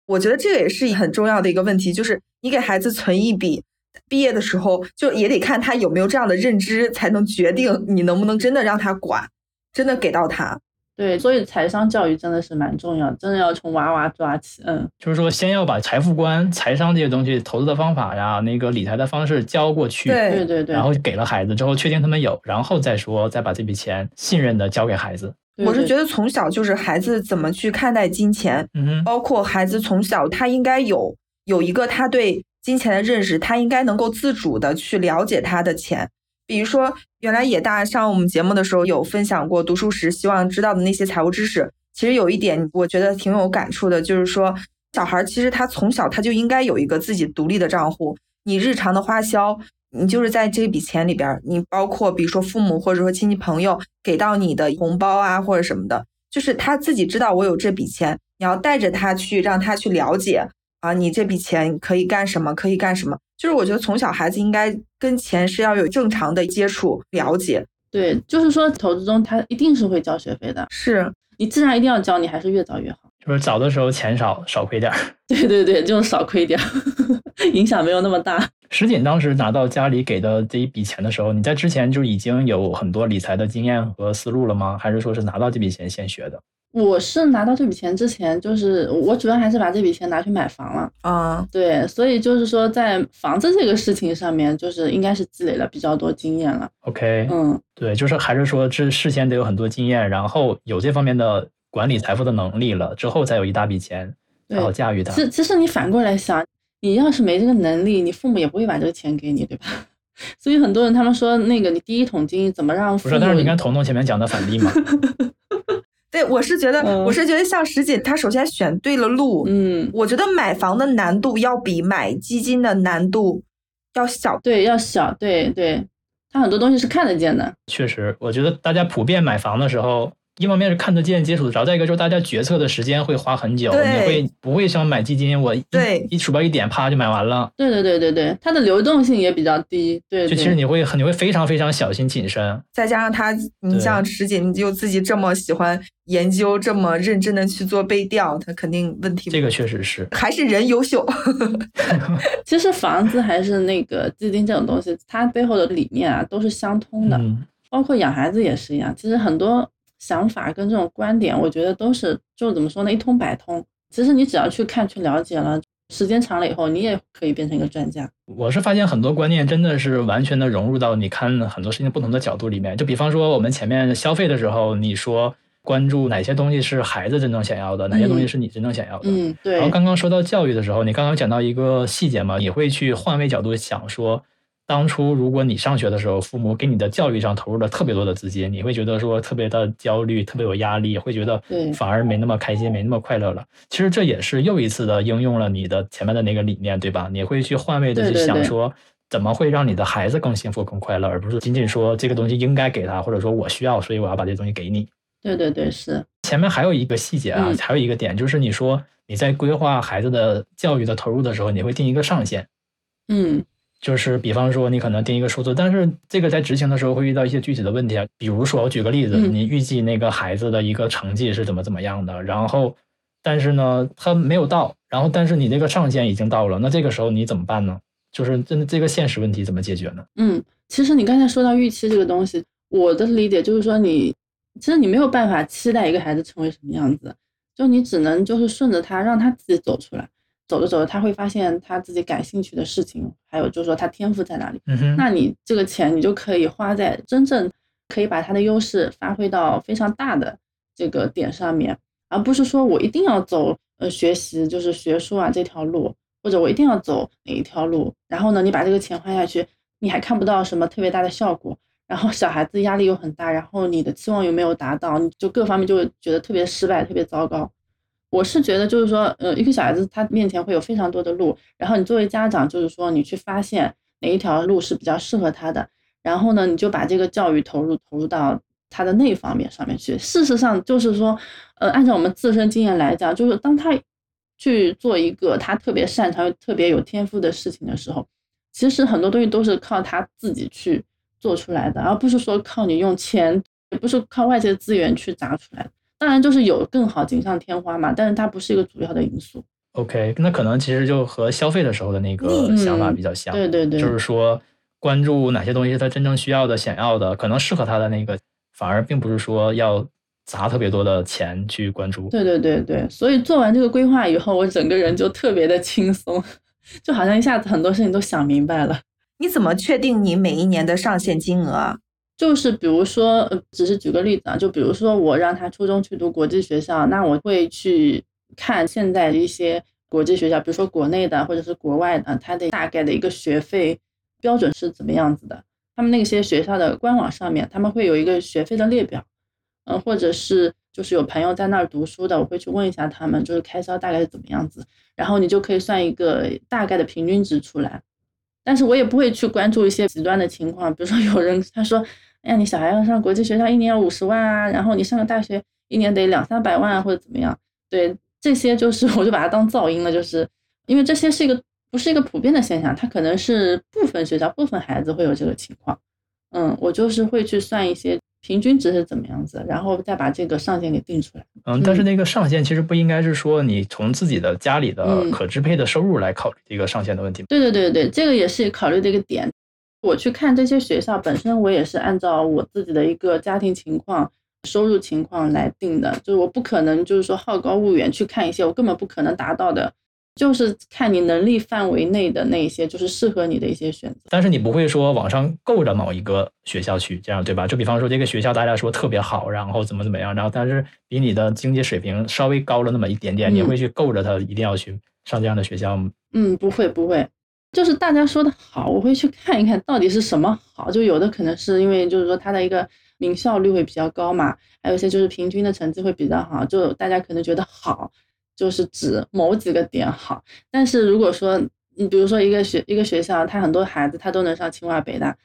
我觉得这个也是很重要的一个问题，就是你给孩子存一笔。毕业的时候就也得看他有没有这样的认知，才能决定你能不能真的让他管，真的给到他。对，所以财商教育真的是蛮重要，真的要从娃娃抓起。嗯，就是说，先要把财富观、财商这些东西、投资的方法呀，那个理财的方式教过去。对对对对。然后给了孩子之后，确定他们有，然后再说，再把这笔钱信任的交给孩子。我是觉得从小就是孩子怎么去看待金钱，嗯包括孩子从小他应该有有一个他对金钱的认识，他应该能够自主的去了解他的钱。比如说，原来野大上我们节目的时候有分享过读书时希望知道的那些财务知识。其实有一点我觉得挺有感触的，就是说小孩其实他从小他就应该有一个自己独立的账户。你日常的花销，你就是在这笔钱里边儿，你包括比如说父母或者说亲戚朋友给到你的红包啊或者什么的，就是他自己知道我有这笔钱，你要带着他去让他去了解啊，你这笔钱可以干什么，可以干什么。就是我觉得从小孩子应该跟钱是要有正常的接触了解。对，就是说投资中他一定是会交学费的。是你既然一定要交，你还是越早越好。就是早的时候钱少少亏点儿。<laughs> 对对对，就是少亏点儿，<laughs> 影响没有那么大。石锦当时拿到家里给的这一笔钱的时候，你在之前就已经有很多理财的经验和思路了吗？还是说是拿到这笔钱先学的？我是拿到这笔钱之前，就是我主要还是把这笔钱拿去买房了啊。对，所以就是说，在房子这个事情上面，就是应该是积累了比较多经验了。OK，嗯，对，就是还是说这事先得有很多经验，然后有这方面的管理财富的能力了，之后再有一大笔钱，然后驾驭它。其，其实你反过来想，你要是没这个能力，你父母也不会把这个钱给你，对吧？<laughs> 所以很多人他们说，那个你第一桶金怎么让父母？不是，但是你看彤彤前面讲的反例嘛。<laughs> 对，我是觉得，嗯我是觉得像石锦，他首先选对了路。嗯，我觉得买房的难度要比买基金的难度要小。对，要小，对对，他很多东西是看得见的。确实，我觉得大家普遍买房的时候，一方面是看得见、接触得着，再一个就是大家决策的时间会花很久，你会不会像买基金，我一对一鼠标一点，啪就买完了。对对对对对，它的流动性也比较低。对，对就其实你会很你会非常非常小心谨慎。再加上他，你像石锦，你就自己这么喜欢研究，这么认真的去做背调，他肯定问题这个确实是。还是人优秀。<laughs> 其实房子还是那个基金这种东西，它背后的理念啊都是相通的，嗯，包括养孩子也是一样。其实很多想法跟这种观点，我觉得都是就怎么说呢，一通百通。其实你只要去看去了解了，时间长了以后，你也可以变成一个专家。我是发现很多观念真的是完全的融入到你看很多事情不同的角度里面。就比方说我们前面消费的时候，你说关注哪些东西是孩子真正想要的，哪些东西是你真正想要的。嗯，对然后，刚刚说到教育的时候，你刚刚讲到一个细节嘛，你会去换位角度想说，当初如果你上学的时候，父母给你的教育上投入了特别多的资金，你会觉得说特别的焦虑，特别有压力，会觉得反而没那么开心，没那么快乐了。其实这也是又一次的应用了你的前面的那个理念，对吧？你会去换位的去想说。怎么会让你的孩子更幸福、更快乐，而不是仅仅说这个东西应该给他，或者说我需要，所以我要把这东西给你。对对对，是，前面还有一个细节啊，嗯还有一个点，就是你说你在规划孩子的教育的投入的时候，你会定一个上限，嗯就是比方说你可能定一个数字，但是这个在执行的时候会遇到一些具体的问题啊。比如说，我举个例子，嗯你预计那个孩子的一个成绩是怎么怎么样的，然后但是呢他没有到，然后但是你这个上限已经到了，那这个时候你怎么办呢？就是真的这个现实问题怎么解决呢？嗯。其实你刚才说到预期这个东西，我的理解就是说你，其实你没有办法期待一个孩子成为什么样子，就你只能就是顺着他，让他自己走出来。走着走着，他会发现他自己感兴趣的事情，还有就是说他天赋在哪里。那你这个钱你就可以花在真正可以把他的优势发挥到非常大的这个点上面，而不是说我一定要走呃学习就是学术啊这条路，或者我一定要走哪一条路，然后呢你把这个钱花下去，你还看不到什么特别大的效果，然后小孩子压力又很大，然后你的期望又没有达到，你就各方面就会觉得特别失败，特别糟糕。我是觉得，就是说，呃，一个小孩子他面前会有非常多的路，然后你作为家长，就是说你去发现哪一条路是比较适合他的，然后呢，你就把这个教育投入投入到他的那一方面上面去。事实上，就是说，呃，按照我们自身经验来讲，就是当他去做一个他特别擅长、特别有天赋的事情的时候，其实很多东西都是靠他自己去做出来的，而不是说靠你用钱，也不是靠外界资源去砸出来的。当然，就是有更好锦上添花嘛，但是它不是一个主要的因素。OK，那可能其实就和消费的时候的那个嗯想法比较像，对对对，就是说关注哪些东西是他真正需要的、想要的，可能适合他的那个，反而并不是说要砸特别多的钱去关注。对对对对，所以做完这个规划以后，我整个人就特别的轻松，<laughs> 就好像一下子很多事情都想明白了。你怎么确定你每一年的上限金额啊？就是比如说，呃，只是举个例子啊，就比如说我让他初中去读国际学校，那我会去看现在的一些国际学校，比如说国内的或者是国外的，它的大概的一个学费标准是怎么样子的。他们那些学校的官网上面，他们会有一个学费的列表，嗯，或者是就是有朋友在那儿读书的，我会去问一下他们，就是开销大概是怎么样子，然后你就可以算一个大概的平均值出来。但是我也不会去关注一些极端的情况，比如说有人 <laughs> 他说。哎呀，你小孩要上国际学校，一年要五十万啊，然后你上个大学，一年得两三百万啊，或者怎么样？对，这些就是 <laughs> 我就把它当噪音了，就是因为这些是一个不是一个普遍的现象，它可能是部分学校、部分孩子会有这个情况。嗯，我就是会去算一些平均值是怎么样子，然后再把这个上限给定出来。嗯，但是那个上限其实不应该是说你从自己的家里的可支配的收入来考虑这个上限的问题。对对对对，这个也是考虑的一个点。我去看这些学校本身，我也是按照我自己的一个家庭情况、收入情况来定的。就是我不可能就是说好高骛远去看一些我根本不可能达到的，就是看你能力范围内的那些，就是适合你的一些选择。但是你不会说网上够着某一个学校去，这样对吧？就比方说这个学校大家说特别好，然后怎么怎么样，然后但是比你的经济水平稍微高了那么一点点，你会去够着他一定要去上这样的学校吗？嗯，不会不会。就是大家说的好，我会去看一看到底是什么好。就有的可能是因为就是说它的一个名校率会比较高嘛，还有一些就是平均的成绩会比较好。就大家可能觉得好，就是指某几个点好。但是如果说你比如说一个学一个学校，他很多孩子他都能上清华北大，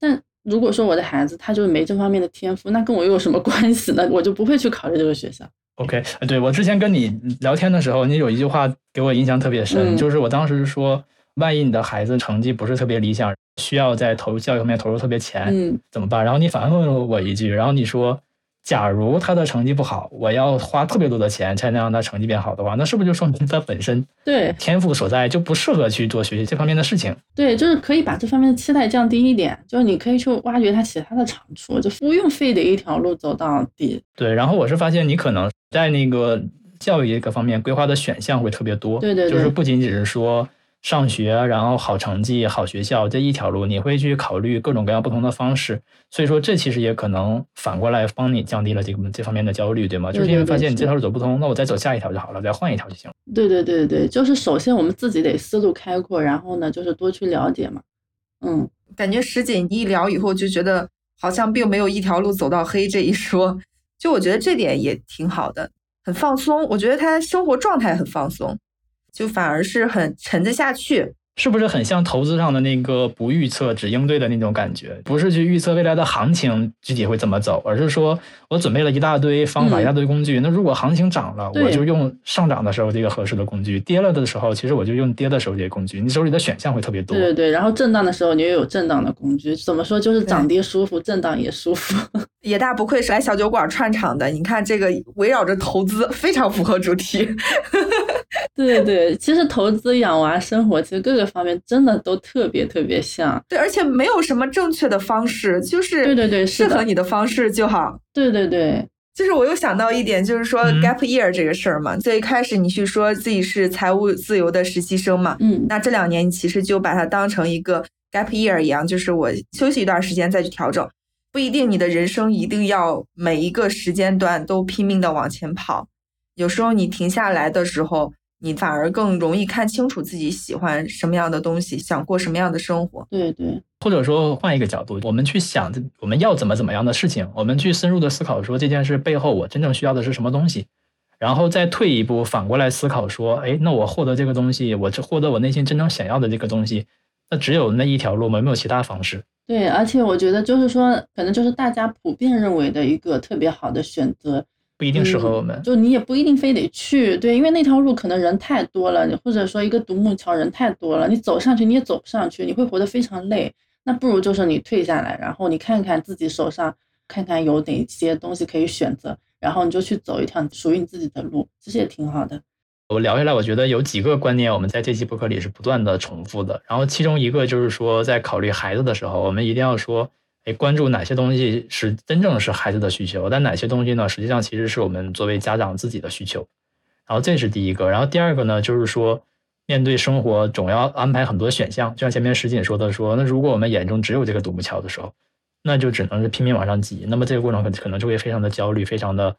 但如果说我的孩子他就是没这方面的天赋，那跟我又有什么关系呢？我就不会去考虑这个学校。OK，对我之前跟你聊天的时候，你有一句话给我印象特别深，就是我当时说。万一你的孩子成绩不是特别理想，需要在投入教育方面投入特别钱，嗯，怎么办？然后你反问了我一句，然后你说，假如他的成绩不好，我要花特别多的钱才能让他成绩变好的话，那是不是就说明他本身对天赋所在就不适合去做学习这方面的事情？对，就是可以把这方面的期待降低一点，就是你可以去挖掘他其他的长处，就不用非得一条路走到底。对，然后我是发现你可能在那个教育这个方面规划的选项会特别多，对对，就是不仅仅是说。上学，然后好成绩、好学校这一条路，你会去考虑各种各样不同的方式。所以说，这其实也可能反过来帮你降低了这个这方面的焦虑，对吗？就是因为发现你这条路走不通，那我再走下一条就好了，再换一条就行了。对对对对，就是首先我们自己得思路开阔，然后呢，就是多去了解嘛。嗯，感觉石锦一聊以后就觉得好像并没有一条路走到黑这一说，就我觉得这点也挺好的，很放松。我觉得他生活状态很放松。就反而是很沉得下去，是不是很像投资上的那个不预测只应对的那种感觉？不是去预测未来的行情具体会怎么走，而是说我准备了一大堆方法、一大堆工具。那如果行情涨了，我就用上涨的时候这个合适的工具；跌了的时候，其实我就用跌的时候这些工具。你手里的选项会特别多。对对对，然后震荡的时候你又有震荡的工具。怎么说？就是涨跌舒服，震荡也舒服。<laughs> 野大不愧是来小酒馆串场的，你看这个围绕着投资，非常符合主题。<laughs> 对对，其实投资、养娃、生活，其实各个方面真的都特别特别像。对，而且没有什么正确的方式，就是对对对，适合你的方式就好。对对对，就是我又想到一点，就是说 gap year 这个事儿嘛。最开始你去说自己是财务自由的实习生嘛，嗯，那这两年你其实就把它当成一个 gap year 一样，就是我休息一段时间再去调整。不一定你的人生一定要每一个时间段都拼命的往前跑，有时候你停下来的时候。你反而更容易看清楚自己喜欢什么样的东西，想过什么样的生活。对对，或者说换一个角度，我们去想我们要怎么怎么样的事情，我们去深入的思考说这件事背后我真正需要的是什么东西，然后再退一步反过来思考说，哎，那我获得这个东西，我这获得我内心真正想要的这个东西，那只有那一条路吗？没有其他方式？对，而且我觉得就是说，可能就是大家普遍认为的一个特别好的选择。不一定适合我们，就你也不一定非得去，对，因为那条路可能人太多了，或者说一个独木桥人太多了，你走上去你也走不上去，你会活得非常累。那不如就是你退下来，然后你看看自己手上，看看有哪些东西可以选择，然后你就去走一条属于你自己的路，其实也挺好的。我聊下来，我觉得有几个观念，我们在这期博客里是不断的重复的。然后其中一个就是说，在考虑孩子的时候，我们一定要说。哎，关注哪些东西是真正是孩子的需求，但哪些东西呢，实际上其实是我们作为家长自己的需求。然后这是第一个，然后第二个呢，就是说面对生活总要安排很多选项，就像前面石锦说的，说那如果我们眼中只有这个独木桥的时候，那就只能是拼命往上挤，那么这个过程可可能就会非常的焦虑，非常的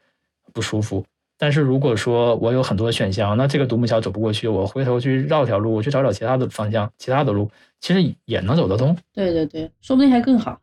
不舒服。但是如果说我有很多选项，那这个独木桥走不过去，我回头去绕条路，我去找找其他的方向，其他的路，其实也能走得通。对对对，说不定还更好。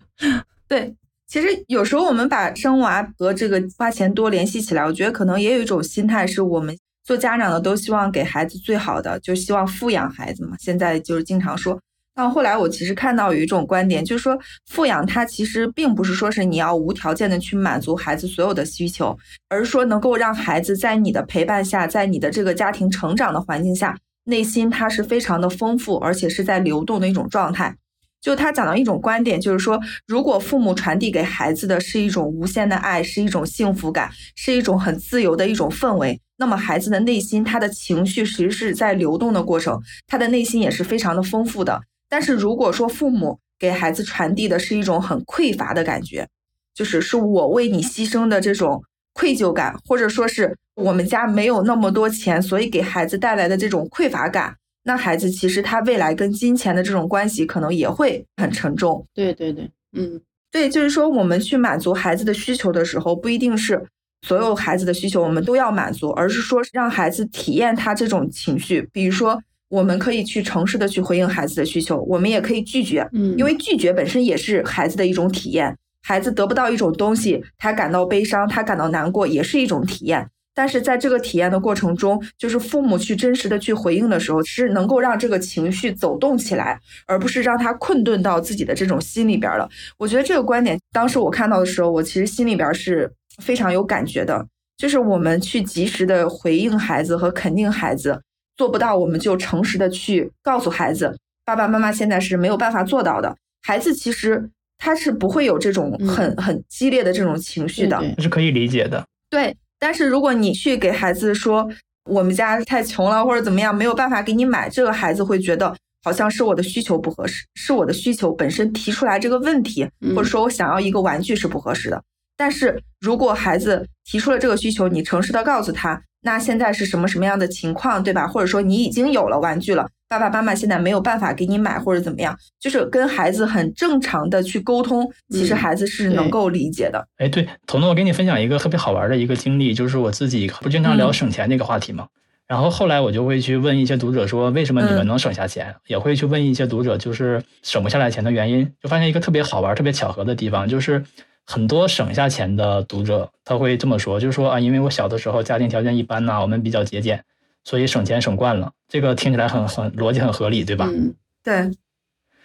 <laughs> 对，其实有时候我们把生娃和这个花钱多联系起来，我觉得可能也有一种心态，是我们做家长的都希望给孩子最好的，就希望富养孩子嘛。现在就是经常说。那后来我其实看到有一种观点，就是说富养它其实并不是说是你要无条件的去满足孩子所有的需求，而是说能够让孩子在你的陪伴下，在你的这个家庭成长的环境下，内心它是非常的丰富，而且是在流动的一种状态。就他讲到一种观点，就是说如果父母传递给孩子的是一种无限的爱，是一种幸福感，是一种很自由的一种氛围，那么孩子的内心他的情绪其实是在流动的过程，他的内心也是非常的丰富的。但是如果说父母给孩子传递的是一种很匮乏的感觉，就是是我为你牺牲的这种愧疚感，或者说是我们家没有那么多钱，所以给孩子带来的这种匮乏感，那孩子其实他未来跟金钱的这种关系可能也会很沉重。对对对，嗯，对，就是说我们去满足孩子的需求的时候，不一定是所有孩子的需求我们都要满足，而是说让孩子体验他这种情绪，比如说。我们可以去诚实的去回应孩子的需求，我们也可以拒绝，嗯，因为拒绝本身也是孩子的一种体验。孩子得不到一种东西，他感到悲伤，他感到难过，也是一种体验。但是在这个体验的过程中，就是父母去真实的去回应的时候，是能够让这个情绪走动起来，而不是让他困顿到自己的这种心里边了。我觉得这个观点，当时我看到的时候，我其实心里边是非常有感觉的，就是我们去及时的回应孩子和肯定孩子。做不到，我们就诚实的去告诉孩子，爸爸妈妈现在是没有办法做到的。孩子其实他是不会有这种很很激烈的这种情绪的，是可以理解的。对，但是如果你去给孩子说我们家太穷了或者怎么样，没有办法给你买，这个孩子会觉得好像是我的需求不合适，是我的需求本身提出来这个问题，或者说我想要一个玩具是不合适的。但是如果孩子提出了这个需求，你诚实的告诉他。那现在是什么什么样的情况，对吧？或者说你已经有了玩具了，爸爸妈妈现在没有办法给你买，或者怎么样？就是跟孩子很正常的去沟通，其实孩子是能够理解的。哎，对，彤彤，我给你分享一个特别好玩的一个经历，就是我自己不经常聊省钱这个话题嘛。然后后来我就会去问一些读者说，为什么你们能省下钱？也会去问一些读者，就是省不下来钱的原因。就发现一个特别好玩、特别巧合的地方，就是。很多省下钱的读者，他会这么说，就是说啊，因为我小的时候家庭条件一般呐，我们比较节俭，所以省钱省惯了。这个听起来很很逻辑很合理，对吧？嗯，对。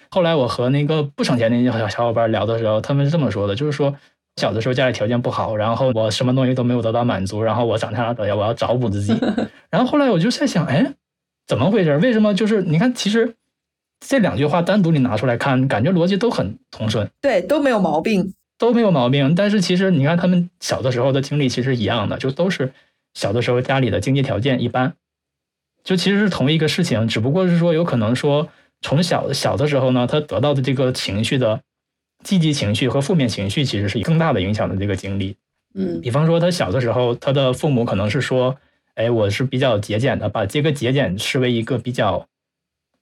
后来我和那个不省钱那些小小伙伴聊的时候，他们是这么说的，就是说小的时候家里条件不好，然后我什么东西都没有得到满足，然后我长大了我要找补自己。然后后来我就在想，哎，怎么回事？为什么？就是你看，其实这两句话单独你拿出来看，感觉逻辑都很通顺，对，都没有毛病。都没有毛病，但是其实你看他们小的时候的经历其实一样的，就都是小的时候家里的经济条件一般，就其实是同一个事情，只不过是说有可能说从小小的时候呢，他得到的这个情绪的积极情绪和负面情绪其实是更大的影响的这个经历。嗯，比方说他小的时候，他的父母可能是说，哎，我是比较节俭的，把这个节俭视为一个比较。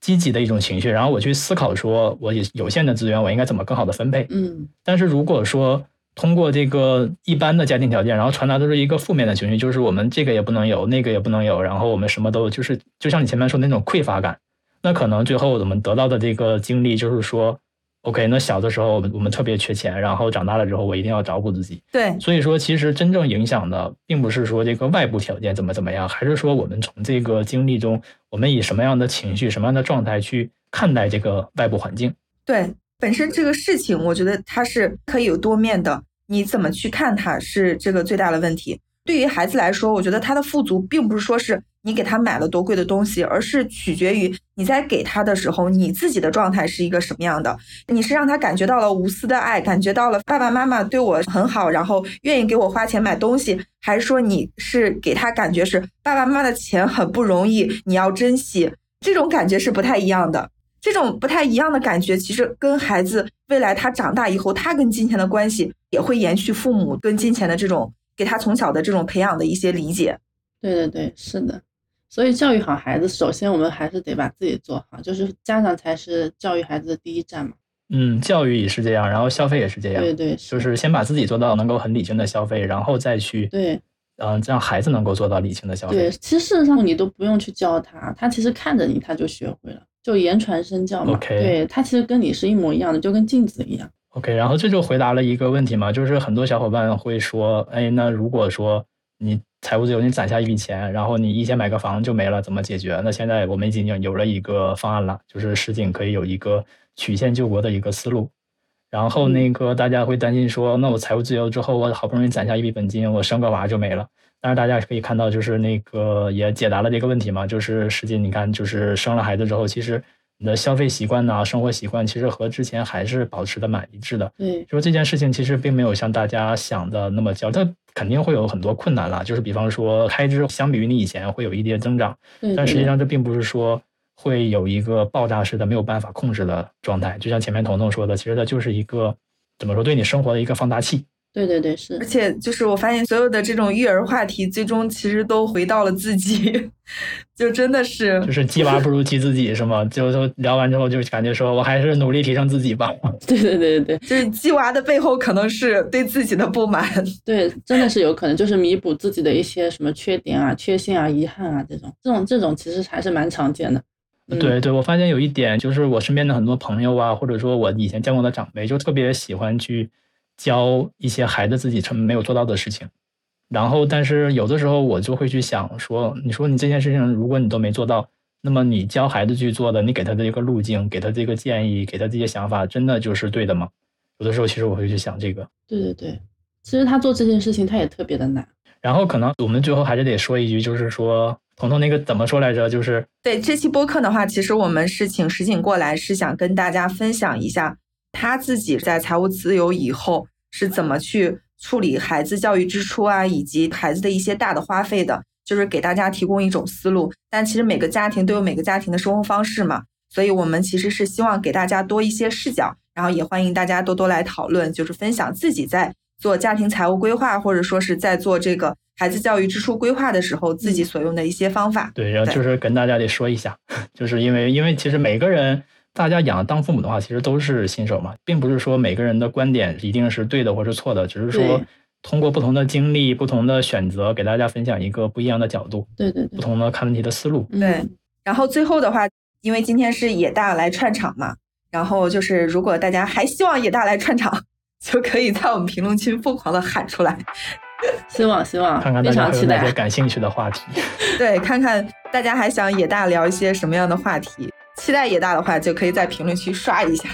积极的一种情绪，然后我去思考说，我有有限的资源，我应该怎么更好的分配？嗯，但是如果说通过这个一般的家庭条件，然后传达的是一个负面的情绪，就是我们这个也不能有，那个也不能有，然后我们什么都就是就像你前面说那种匮乏感，那可能最后我们得到的这个经历就是说。OK，那小的时候我们我们特别缺钱，然后长大了之后我一定要照顾自己。对，所以说其实真正影响的并不是说这个外部条件怎么怎么样，还是说我们从这个经历中，我们以什么样的情绪、什么样的状态去看待这个外部环境。对，本身这个事情，我觉得它是可以有多面的，你怎么去看它是这个最大的问题。对于孩子来说，我觉得他的富足并不是说是。你给他买了多贵的东西，而是取决于你在给他的时候，你自己的状态是一个什么样的。你是让他感觉到了无私的爱，感觉到了爸爸妈妈对我很好，然后愿意给我花钱买东西，还是说你是给他感觉是爸爸妈妈的钱很不容易，你要珍惜？这种感觉是不太一样的。这种不太一样的感觉，其实跟孩子未来他长大以后，他跟金钱的关系也会延续父母跟金钱的这种给他从小的这种培养的一些理解。对对对，是的。所以教育好孩子，首先我们还是得把自己做好，就是家长才是教育孩子的第一站嘛。嗯，教育也是这样，然后消费也是这样。对对，就是先把自己做到能够很理性的消费，然后再去对，嗯，让孩子能够做到理性的消费。对，其实事实上你都不用去教他，他其实看着你他就学会了，就言传身教嘛。OK，对他其实跟你是一模一样的，就跟镜子一样。OK，然后这就回答了一个问题嘛，就是很多小伙伴会说，哎，那如果说你财务自由，你攒下一笔钱，然后你一天买个房就没了，怎么解决？那现在我们已经有了一个方案了，就是实景可以有一个曲线救国的一个思路。然后那个大家会担心说，那我财务自由之后，我好不容易攒下一笔本金，我生个娃就没了。但是大家可以看到，就是那个也解答了这个问题嘛，就是实际你看，就是生了孩子之后，其实你的消费习惯呐、生活习惯，其实和之前还是保持的蛮一致的。嗯，就是这件事情其实并没有像大家想的那么焦，它肯定会有很多困难啦。就是比方说开支相比于你以前会有一定增长，但实际上这并不是说。会有一个爆炸式的没有办法控制的状态，就像前面彤彤说的，其实它就是一个怎么说，对你生活的一个放大器。对对对，是。而且就是我发现所有的这种育儿话题，最终其实都回到了自己，<laughs> 就真的是就是鸡娃不如鸡自己，是吗？就就聊完之后就感觉说我还是努力提升自己吧。<laughs> 对对对对对，就是鸡娃的背后可能是对自己的不满。对，真的是有可能，就是弥补自己的一些什么缺点啊、缺陷啊、遗憾啊这种，这种这种其实还是蛮常见的。对对，我发现有一点，就是我身边的很多朋友啊，或者说我以前见过的长辈，就特别喜欢去教一些孩子自己成没有做到的事情。然后，但是有的时候我就会去想说，你说你这件事情，如果你都没做到，那么你教孩子去做的，你给他的一个路径，给他这个建议，给他这些想法，真的就是对的吗？有的时候，其实我会去想这个。对对对，其实他做这件事情，他也特别的难。然后，可能我们最后还是得说一句，就是说。彤彤那个怎么说来着？就是对这期播客的话，其实我们是请石景过来，是想跟大家分享一下他自己在财务自由以后是怎么去处理孩子教育支出啊，以及孩子的一些大的花费的，就是给大家提供一种思路。但其实每个家庭都有每个家庭的生活方式嘛，所以我们其实是希望给大家多一些视角，然后也欢迎大家多多来讨论，就是分享自己在做家庭财务规划，或者说是在做这个。孩子教育支出规划的时候，自己所用的一些方法。对，然后就是跟大家得说一下，<laughs> 就是因为因为其实每个人，大家养当父母的话，其实都是新手嘛，并不是说每个人的观点一定是对的或是错的，只是说通过不同的经历、不同的选择，给大家分享一个不一样的角度，对对，不同的看问题的思路。对，然后最后的话，因为今天是野大来串场嘛，然后就是如果大家还希望野大来串场，<laughs> 就可以在我们评论区疯狂的喊出来。<laughs> 希望希望，看看大家有哪些感兴趣的话题。<laughs> 对，看看大家还想野大聊一些什么样的话题。期待野大的话，就可以在评论区刷一下。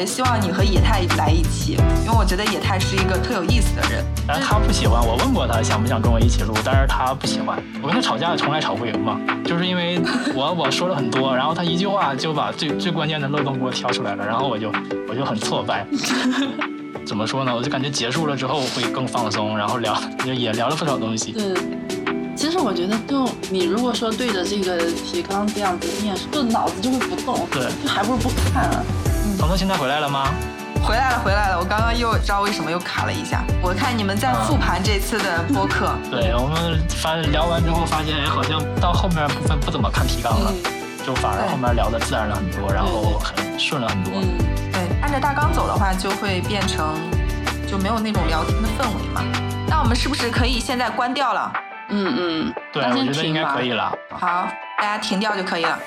别希望你和野太来一起，因为我觉得野太是一个特有意思的人。但是他不喜欢，我问过他想不想跟我一起录，但是他不喜欢。我跟他吵架从来吵不赢嘛，就是因为我我说了很多，然后他一句话就把最最关键的漏洞给我挑出来了，然后我就我就很挫败。<laughs> 怎么说呢？我就感觉结束了之后会更放松，然后聊也聊了不少东西。对，其实我觉得就你如果说对着这个提纲这样子念，就脑子就会不动。对，就还不如不看。彤彤现在回来了吗？回来了，回来了。我刚刚又知道为什么又卡了一下。我看你们在复盘这次的播客。<laughs> 对我们发聊完之后发现，哎，好像到后面部分不怎么看提纲了，就反而后面聊的自然了很多，然后很顺了很多。对，按照大纲走的话，就会变成就没有那种聊天的氛围嘛。那我们是不是可以现在关掉了？嗯嗯。对，我觉得应该可以了。好，大家停掉就可以了。